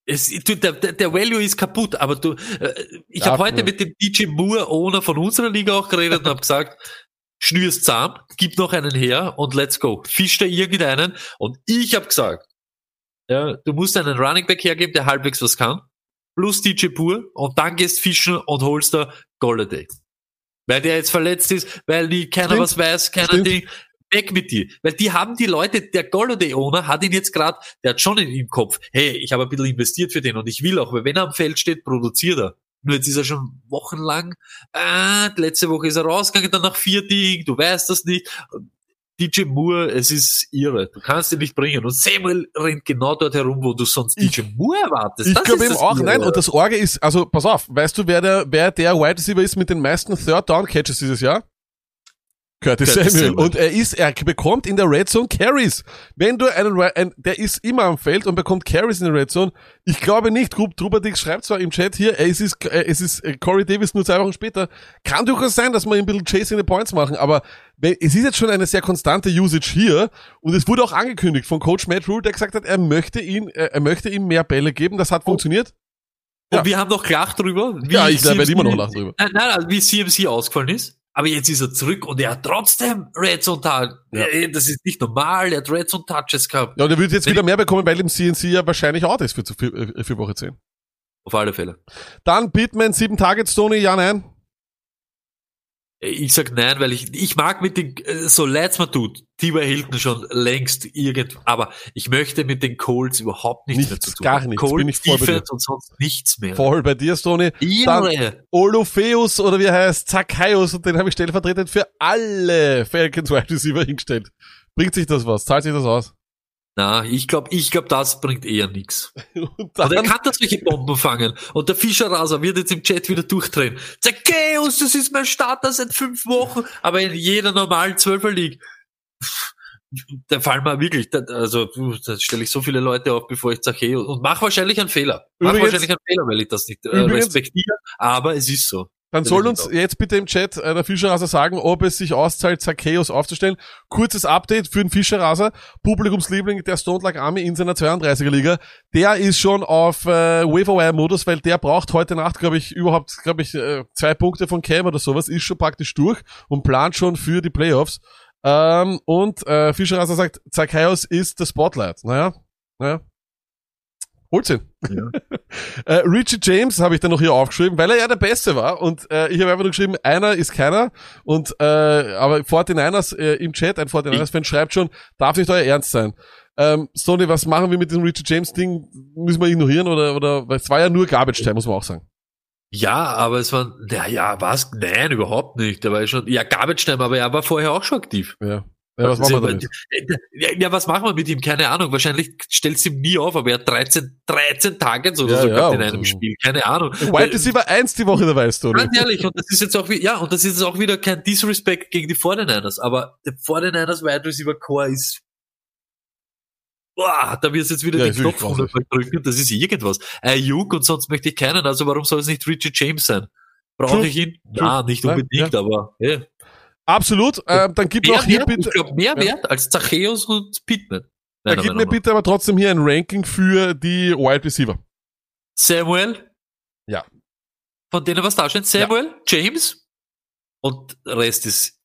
Es, du, der, der Value ist kaputt, aber du, äh, ich Darf habe heute mit dem DJ Moore Owner von unserer Liga auch geredet und habe gesagt, schnür's zahm, gib noch einen her und let's go. Fisch da irgendeinen und ich habe gesagt, ja, du musst einen Running Back hergeben, der halbwegs was kann, plus DJ Pur und dann gehst fischen und holst da Golladay. Weil der jetzt verletzt ist, weil die keiner Stimmt. was weiß, keiner Stimmt. Ding. Weg mit dir. Weil die haben die Leute, der Golladay-Owner hat ihn jetzt gerade, der hat schon in, im Kopf, hey, ich habe ein bisschen investiert für den und ich will auch, weil wenn er am Feld steht, produziert er. Nur jetzt ist er schon wochenlang, ah, letzte Woche ist er rausgegangen, dann nach vier Ding, du weißt das nicht. DJ Moore, es ist irre. Du kannst ihn nicht bringen. Und Samuel rennt genau dort herum, wo du sonst Ich- DJ Moore erwartest. Ich glaube eben auch, Irre. nein, und das Orge ist, also pass auf, weißt du, wer der, wer der Wide Receiver ist mit den meisten Third Down Catches dieses Jahr? Curtis, Curtis Samuel. Samuel. Und er ist, er bekommt in der Red Zone Carries. Wenn du einen, ein, der ist immer am Feld und bekommt Carries in der Red Zone. Ich glaube nicht, Trubadix schreibt zwar im Chat hier, es ist, äh, es ist äh, Corey Davis nur zwei Wochen später. Kann durchaus sein, dass wir ein bisschen Chasing the Points machen, aber es ist jetzt schon eine sehr konstante Usage hier und es wurde auch angekündigt von Coach Matt Rule, der gesagt hat, er möchte ihn, äh, er möchte ihm mehr Bälle geben. Das hat funktioniert. Und Ja. wir haben noch gelacht drüber. Wie Ja, ich werde immer noch lachen drüber. Nein, nein, wie CMC ausgefallen ist. Aber jetzt ist er zurück und er hat trotzdem Red Zone Touch. Ja. Äh, Das ist nicht normal. Er hat Red Zone Touches gehabt. Ja, und er wird jetzt Wenn wieder mehr bekommen, weil im CNC ja wahrscheinlich out ist für, für, äh, für Woche 10. Auf alle Fälle. Dann Pittman, sieben Targets, Tony, ja, nein. Ich sag nein, weil ich, ich mag mit den, äh, so leid's mir tut, T.Y. Hilton schon längst irgend, aber ich möchte mit den Colts überhaupt nichts, mehr Nichts, zu tun. gar nichts, Colts bin ich voll bei dir. Defense und sonst nichts mehr. Voll bei dir, Tony. Dann Irre. Olofeus oder wie er heißt, Zacchaeus, und den habe ich stellvertretend für alle Falcons Wide Receiver hingestellt. Bringt sich das was? Zahlt sich das aus? Na, ich glaube, ich glaub, das bringt eher. [laughs] Und Und er kann da solche Bomben fangen. Und der Fischerraser wird jetzt im Chat wieder durchdrehen. Zacchaeus, das ist mein Starter seit fünf Wochen. Aber in jeder normalen Zwölfer League. Da fallen mir wirklich, da, also da stelle ich so viele Leute auf, bevor ich Zacchaeus und mach wahrscheinlich einen Fehler. Mach Übrigens- wahrscheinlich einen Fehler, weil ich das nicht äh, Übrigens- respektiere. Aber es ist so. Dann soll uns jetzt bitte im Chat äh, der Fischerraser sagen, ob es sich auszahlt, Zacchaeus aufzustellen. Kurzes Update für den Fischerraser, Publikumsliebling der Stone Lag Army in seiner 32er Liga. Der ist schon auf äh, Waverwire-Modus, weil der braucht heute Nacht, glaube ich, überhaupt, glaube ich, äh, zwei Punkte von Cam oder sowas, ist schon praktisch durch und plant schon für die Playoffs. Ähm, und äh, Fischerraser sagt, Zacchaeus ist der Spotlight. Naja, naja. Holt's [laughs] ihn. Äh, Richie James habe ich dann noch hier aufgeschrieben, weil er ja der Beste war. Und äh, ich habe einfach nur geschrieben, einer ist keiner. Und äh, aber 49ers äh, im Chat, ein 49ers-Fan schreibt schon, darf nicht euer Ernst sein. Ähm, Sony, was machen wir mit dem Richie James-Ding? Müssen wir ignorieren oder, oder, weil es war ja nur Garbage Time, muss man auch sagen. Ja, aber es war, ja, ja, was? Nein, überhaupt nicht. Der war ja schon, ja, Garbage Time, aber er war vorher auch schon aktiv. Ja. Ja, was machen wir damit? Ja, was machen wir mit ihm? Keine Ahnung. Wahrscheinlich stellst du ihm nie auf, aber er hat 13, 13 Targets oder Ja, so ja, in einem Spiel. Keine Ahnung. White Receiver 1 die Woche dabei, Tony. Ganz ehrlich, und das ist jetzt auch wieder, ja, und das ist jetzt auch wieder kein Disrespect gegen die 49ers, aber der 49ers Wide Receiver Core ist, boah, da wirst du jetzt wieder Ja, den ist Knopf drücken, das ist irgendwas. Ayuk und sonst möchte ich keinen, also warum soll es nicht Richie James sein? Brauche ich ihn? Ja, nicht unbedingt, aber, ja. Absolut. Ähm, dann gib Mehr noch hier wert, bitte. ich glaube, mehr Ja. wert als Zacchaeus und Pittman. Da Meiner gib mir bitte aber trotzdem hier ein Ranking für die Wide Receiver. Samuel. Ja. Von denen was da steht. Samuel, James und Rest ist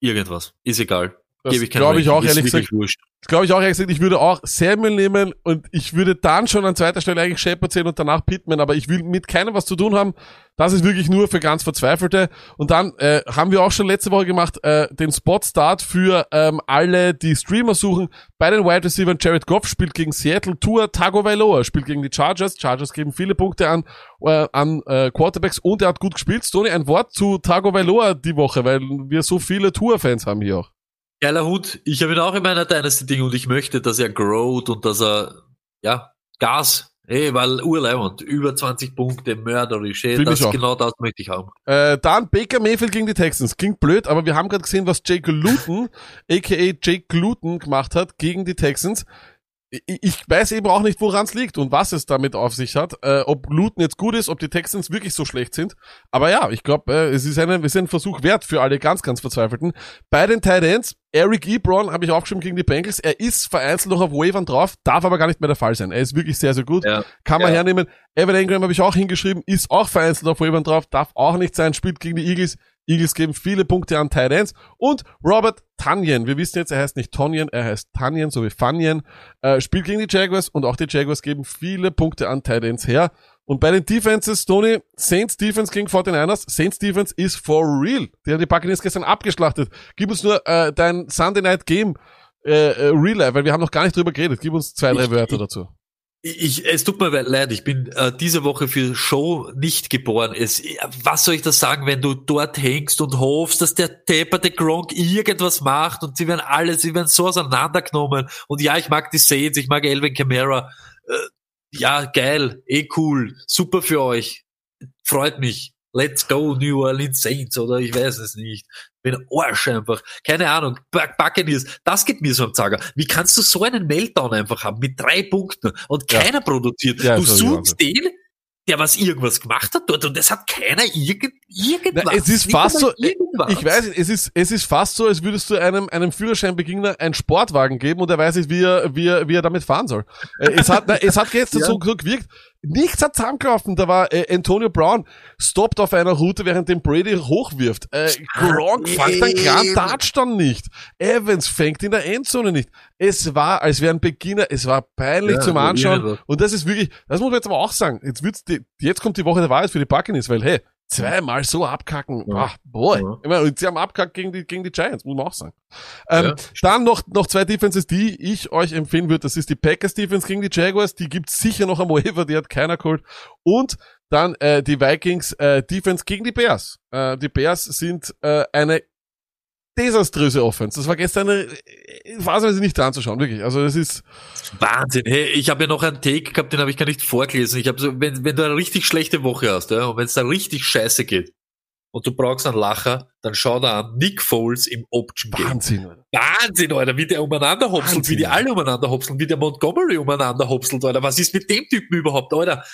irgendwas. Ist egal. Das glaube ich auch, ehrlich gesagt. Das glaube ich auch ehrlich gesagt. Ich würde auch Samuel nehmen und ich würde dann schon an zweiter Stelle eigentlich Shepard sehen und danach Pittman, aber ich will mit keinem was zu tun haben. Das ist wirklich nur für ganz Verzweifelte. Und dann äh, haben wir auch schon letzte Woche gemacht, äh, den Spot-Start für ähm, alle, die Streamer suchen. Bei den Wide Receivers Jared Goff spielt gegen Seattle, Tour Tagovailoa spielt gegen die Chargers. Chargers geben viele Punkte an, äh, an äh, Quarterbacks und er hat gut gespielt. Stoney, ein Wort zu Tagovailoa die Woche, weil wir so viele Tour-Fans haben hier auch. Geiler Hund. Ich habe ihn auch in meiner Dynasty-Ding und ich möchte, dass er growt und dass er, ja, Gas. Ey, weil Urleibend, über 20 Punkte, mörderisch. Ey, das, genau das möchte ich haben. Äh, dann Baker Mayfield gegen die Texans. Klingt blöd, aber wir haben gerade gesehen, was Jake Luton, aka [laughs] Jake Luton, gemacht hat gegen die Texans. Ich, weiß eben auch nicht, woran es liegt und was es damit auf sich hat. Äh, ob Luton jetzt gut ist, ob die Texans wirklich so schlecht sind. Aber ja, ich glaube, äh, es, ist ein, es ist ein Versuch wert für alle ganz, ganz Verzweifelten. Bei den Tight Ends, Eric Ebron habe ich aufgeschrieben gegen die Bengals. Er ist vereinzelt noch auf Wavern drauf, darf aber gar nicht mehr der Fall sein. Er ist wirklich sehr, sehr gut. Ja. Kann man Ja. hernehmen. Evan Engram habe ich auch hingeschrieben, ist auch vereinzelt auf Wavern drauf, darf auch nicht sein, spielt gegen die Eagles. Eagles geben viele Punkte an Tight Ends. Und Robert Tanyan, wir wissen jetzt, er heißt nicht Tonyan, er heißt Tanyan, so wie Fanyan, äh, spielt gegen die Jaguars und auch die Jaguars geben viele Punkte an Tight Ends her. Und bei den Defenses, Tony, Saints Defense gegen 49ers, Saints Defense ist for real. Die haben die Buccaneers gestern abgeschlachtet. Gib uns nur äh, dein Sunday Night Game äh, äh, Real Life, weil wir haben noch gar nicht drüber geredet. Gib uns zwei, drei Ich- Wörter ich- dazu. Ich, es tut mir leid, ich bin äh, diese Woche für Show nicht geboren. Es, was soll ich da sagen, wenn du dort hängst und hoffst, dass der depperte Gronk irgendwas macht und sie werden alle, sie werden so auseinandergenommen. Und ja, ich mag die Saints, ich mag Elvin Kamara. Äh, ja, geil, eh cool, super für euch. Freut mich. Let's go New Orleans Saints oder ich weiß es nicht. Bin Arsch einfach. Keine Ahnung. Buc- Buccaneers. Das geht mir so am Zager. Wie kannst du so einen Meltdown einfach haben mit drei Punkten und Ja. keiner produziert? Ja, du das suchst den, der was irgendwas gemacht hat dort und es hat keiner irgend, irgendwas. Na, es ist fast so, irgendwas. ich weiß, es ist, es ist fast so, als würdest du einem, einem Führerscheinbegegner einen Sportwagen geben und er weiß nicht, wie er, wie er, wie er damit fahren soll. Äh, es hat, na, es hat gestern [laughs] Ja. so, so gewirkt. Nichts hat zusammengelaufen. Da war äh, Antonio Brown stoppt auf einer Route, während den Brady hochwirft. Äh, Gronk fängt einen klaren Touchdown nicht. Evans fängt in der Endzone nicht. Es war, als wäre ein Beginner, es war peinlich Ja, zum Anschauen. Und das ist wirklich, das muss man jetzt aber auch sagen. Jetzt wird's die, jetzt kommt die Woche der Wahrheit für die Buccaneers, weil hey, zweimal so abkacken, Ja. ach, boy. Ja. Ich meine, und sie haben abkackt gegen die, gegen die Giants, muss man auch sagen. Ähm, Ja. dann noch, noch zwei Defenses, die ich euch empfehlen würde. Das ist die Packers Defense gegen die Jaguars. Die gibt's sicher noch am Waiver, die hat keiner geholt. Und dann äh, die Vikings äh, Defense gegen die Bears. Äh, die Bears sind äh, eine desaströse Offense. Das war gestern äh, phasenweise nicht anzuschauen, wirklich. Also das ist Wahnsinn. Hey, ich habe ja noch einen Take gehabt, den habe ich gar nicht vorgelesen. Ich habe so, wenn, wenn du eine richtig schlechte Woche hast, ja, und wenn es da richtig scheiße geht und du brauchst einen Lacher, dann schau da an Nick Foles im Option Game. Wahnsinn. Alter. Wahnsinn, Alter, wie der umeinander hopselt, Wahnsinn. wie die alle umeinander hopseln, wie der Montgomery umeinander hopselt, Alter. Was ist mit dem Typen überhaupt, Alter?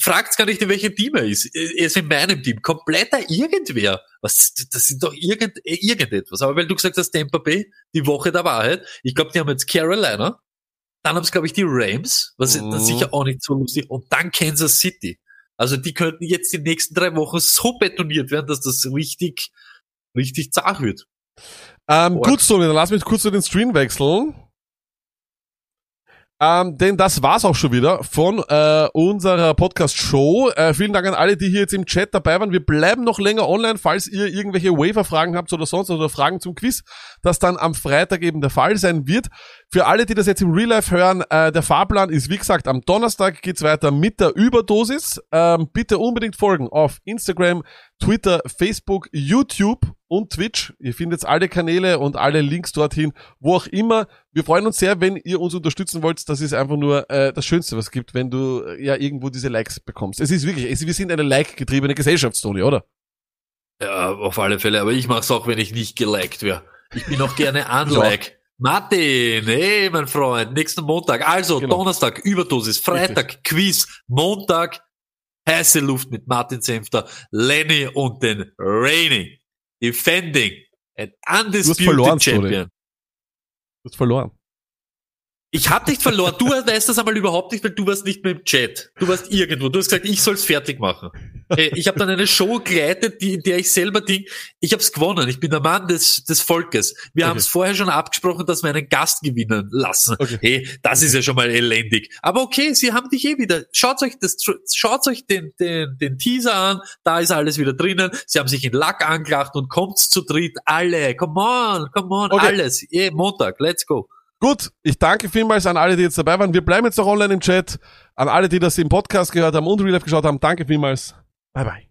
Fragt's gar nicht, in welchem Team er ist. Er ist in meinem Team. Kompletter irgendwer. Was, das sind doch irgend, irgendetwas. Aber weil du gesagt hast, Tampa Bay, die Woche der Wahrheit. Ich glaube, die haben jetzt Carolina. Dann haben es, glaube ich, die Rams, was Mhm. das sicher auch nicht so lustig. Und dann Kansas City. Also die könnten jetzt die nächsten drei Wochen so betoniert werden, dass das richtig, richtig zart wird. Ähm, Boah. gut, Sony, dann lass mich kurz zu den Stream wechseln. Ähm, denn das war's auch schon wieder von äh, unserer Podcast-Show. Äh, vielen Dank an alle, die hier jetzt im Chat dabei waren. Wir bleiben noch länger online, falls ihr irgendwelche Waiver-Fragen habt oder sonst oder Fragen zum Quiz, das dann am Freitag eben der Fall sein wird. Für alle, die das jetzt im Real Life hören, äh, der Fahrplan ist wie gesagt am Donnerstag geht's weiter mit der Überdosis. Ähm, bitte unbedingt folgen auf Instagram, Twitter, Facebook, YouTube und Twitch. Ihr findet alle Kanäle und alle Links dorthin, wo auch immer. Wir freuen uns sehr, wenn ihr uns unterstützen wollt. Das ist einfach nur äh, das Schönste, was es gibt, wenn du äh, ja irgendwo diese Likes bekommst. Es ist wirklich, es, wir sind eine like-getriebene Gesellschaft, Tony, oder? Ja, auf alle Fälle. Aber ich mach's auch, wenn ich nicht geliked wäre. Ich bin auch gerne [laughs] unlike. Martin, hey, mein Freund, nächsten Montag. Also, Genau. Donnerstag, Überdosis, Freitag, Quiz, Montag, heiße Luft mit Martin Senfter, Lenny und den Rainy. Defending an undisputed verloren. Champion. Du hast verloren. Ich hab nicht verloren. Du weißt das einmal überhaupt nicht, weil du warst nicht mehr im Chat. Du warst irgendwo. Du hast gesagt, ich soll's fertig machen. Hey, ich habe dann eine Show geleitet, die, in der ich selber ding. Ich hab's gewonnen. Ich bin der Mann des, des Volkes. Wir Okay. haben's vorher schon abgesprochen, dass wir einen Gast gewinnen lassen. Hey, das ist ja schon mal elendig. Aber okay, sie haben dich eh wieder. Schaut euch das, schaut euch den, den, den Teaser an. Da ist alles wieder drinnen. Sie haben sich in Lack angelacht und kommt's zu dritt. Alle. Come on, come on, Okay. alles. Eh, Montag. Let's go. Gut, ich danke vielmals an alle, die jetzt dabei waren. Wir bleiben jetzt noch online im Chat. An alle, die das im Podcast gehört haben und Real Life geschaut haben, danke vielmals. Bye bye.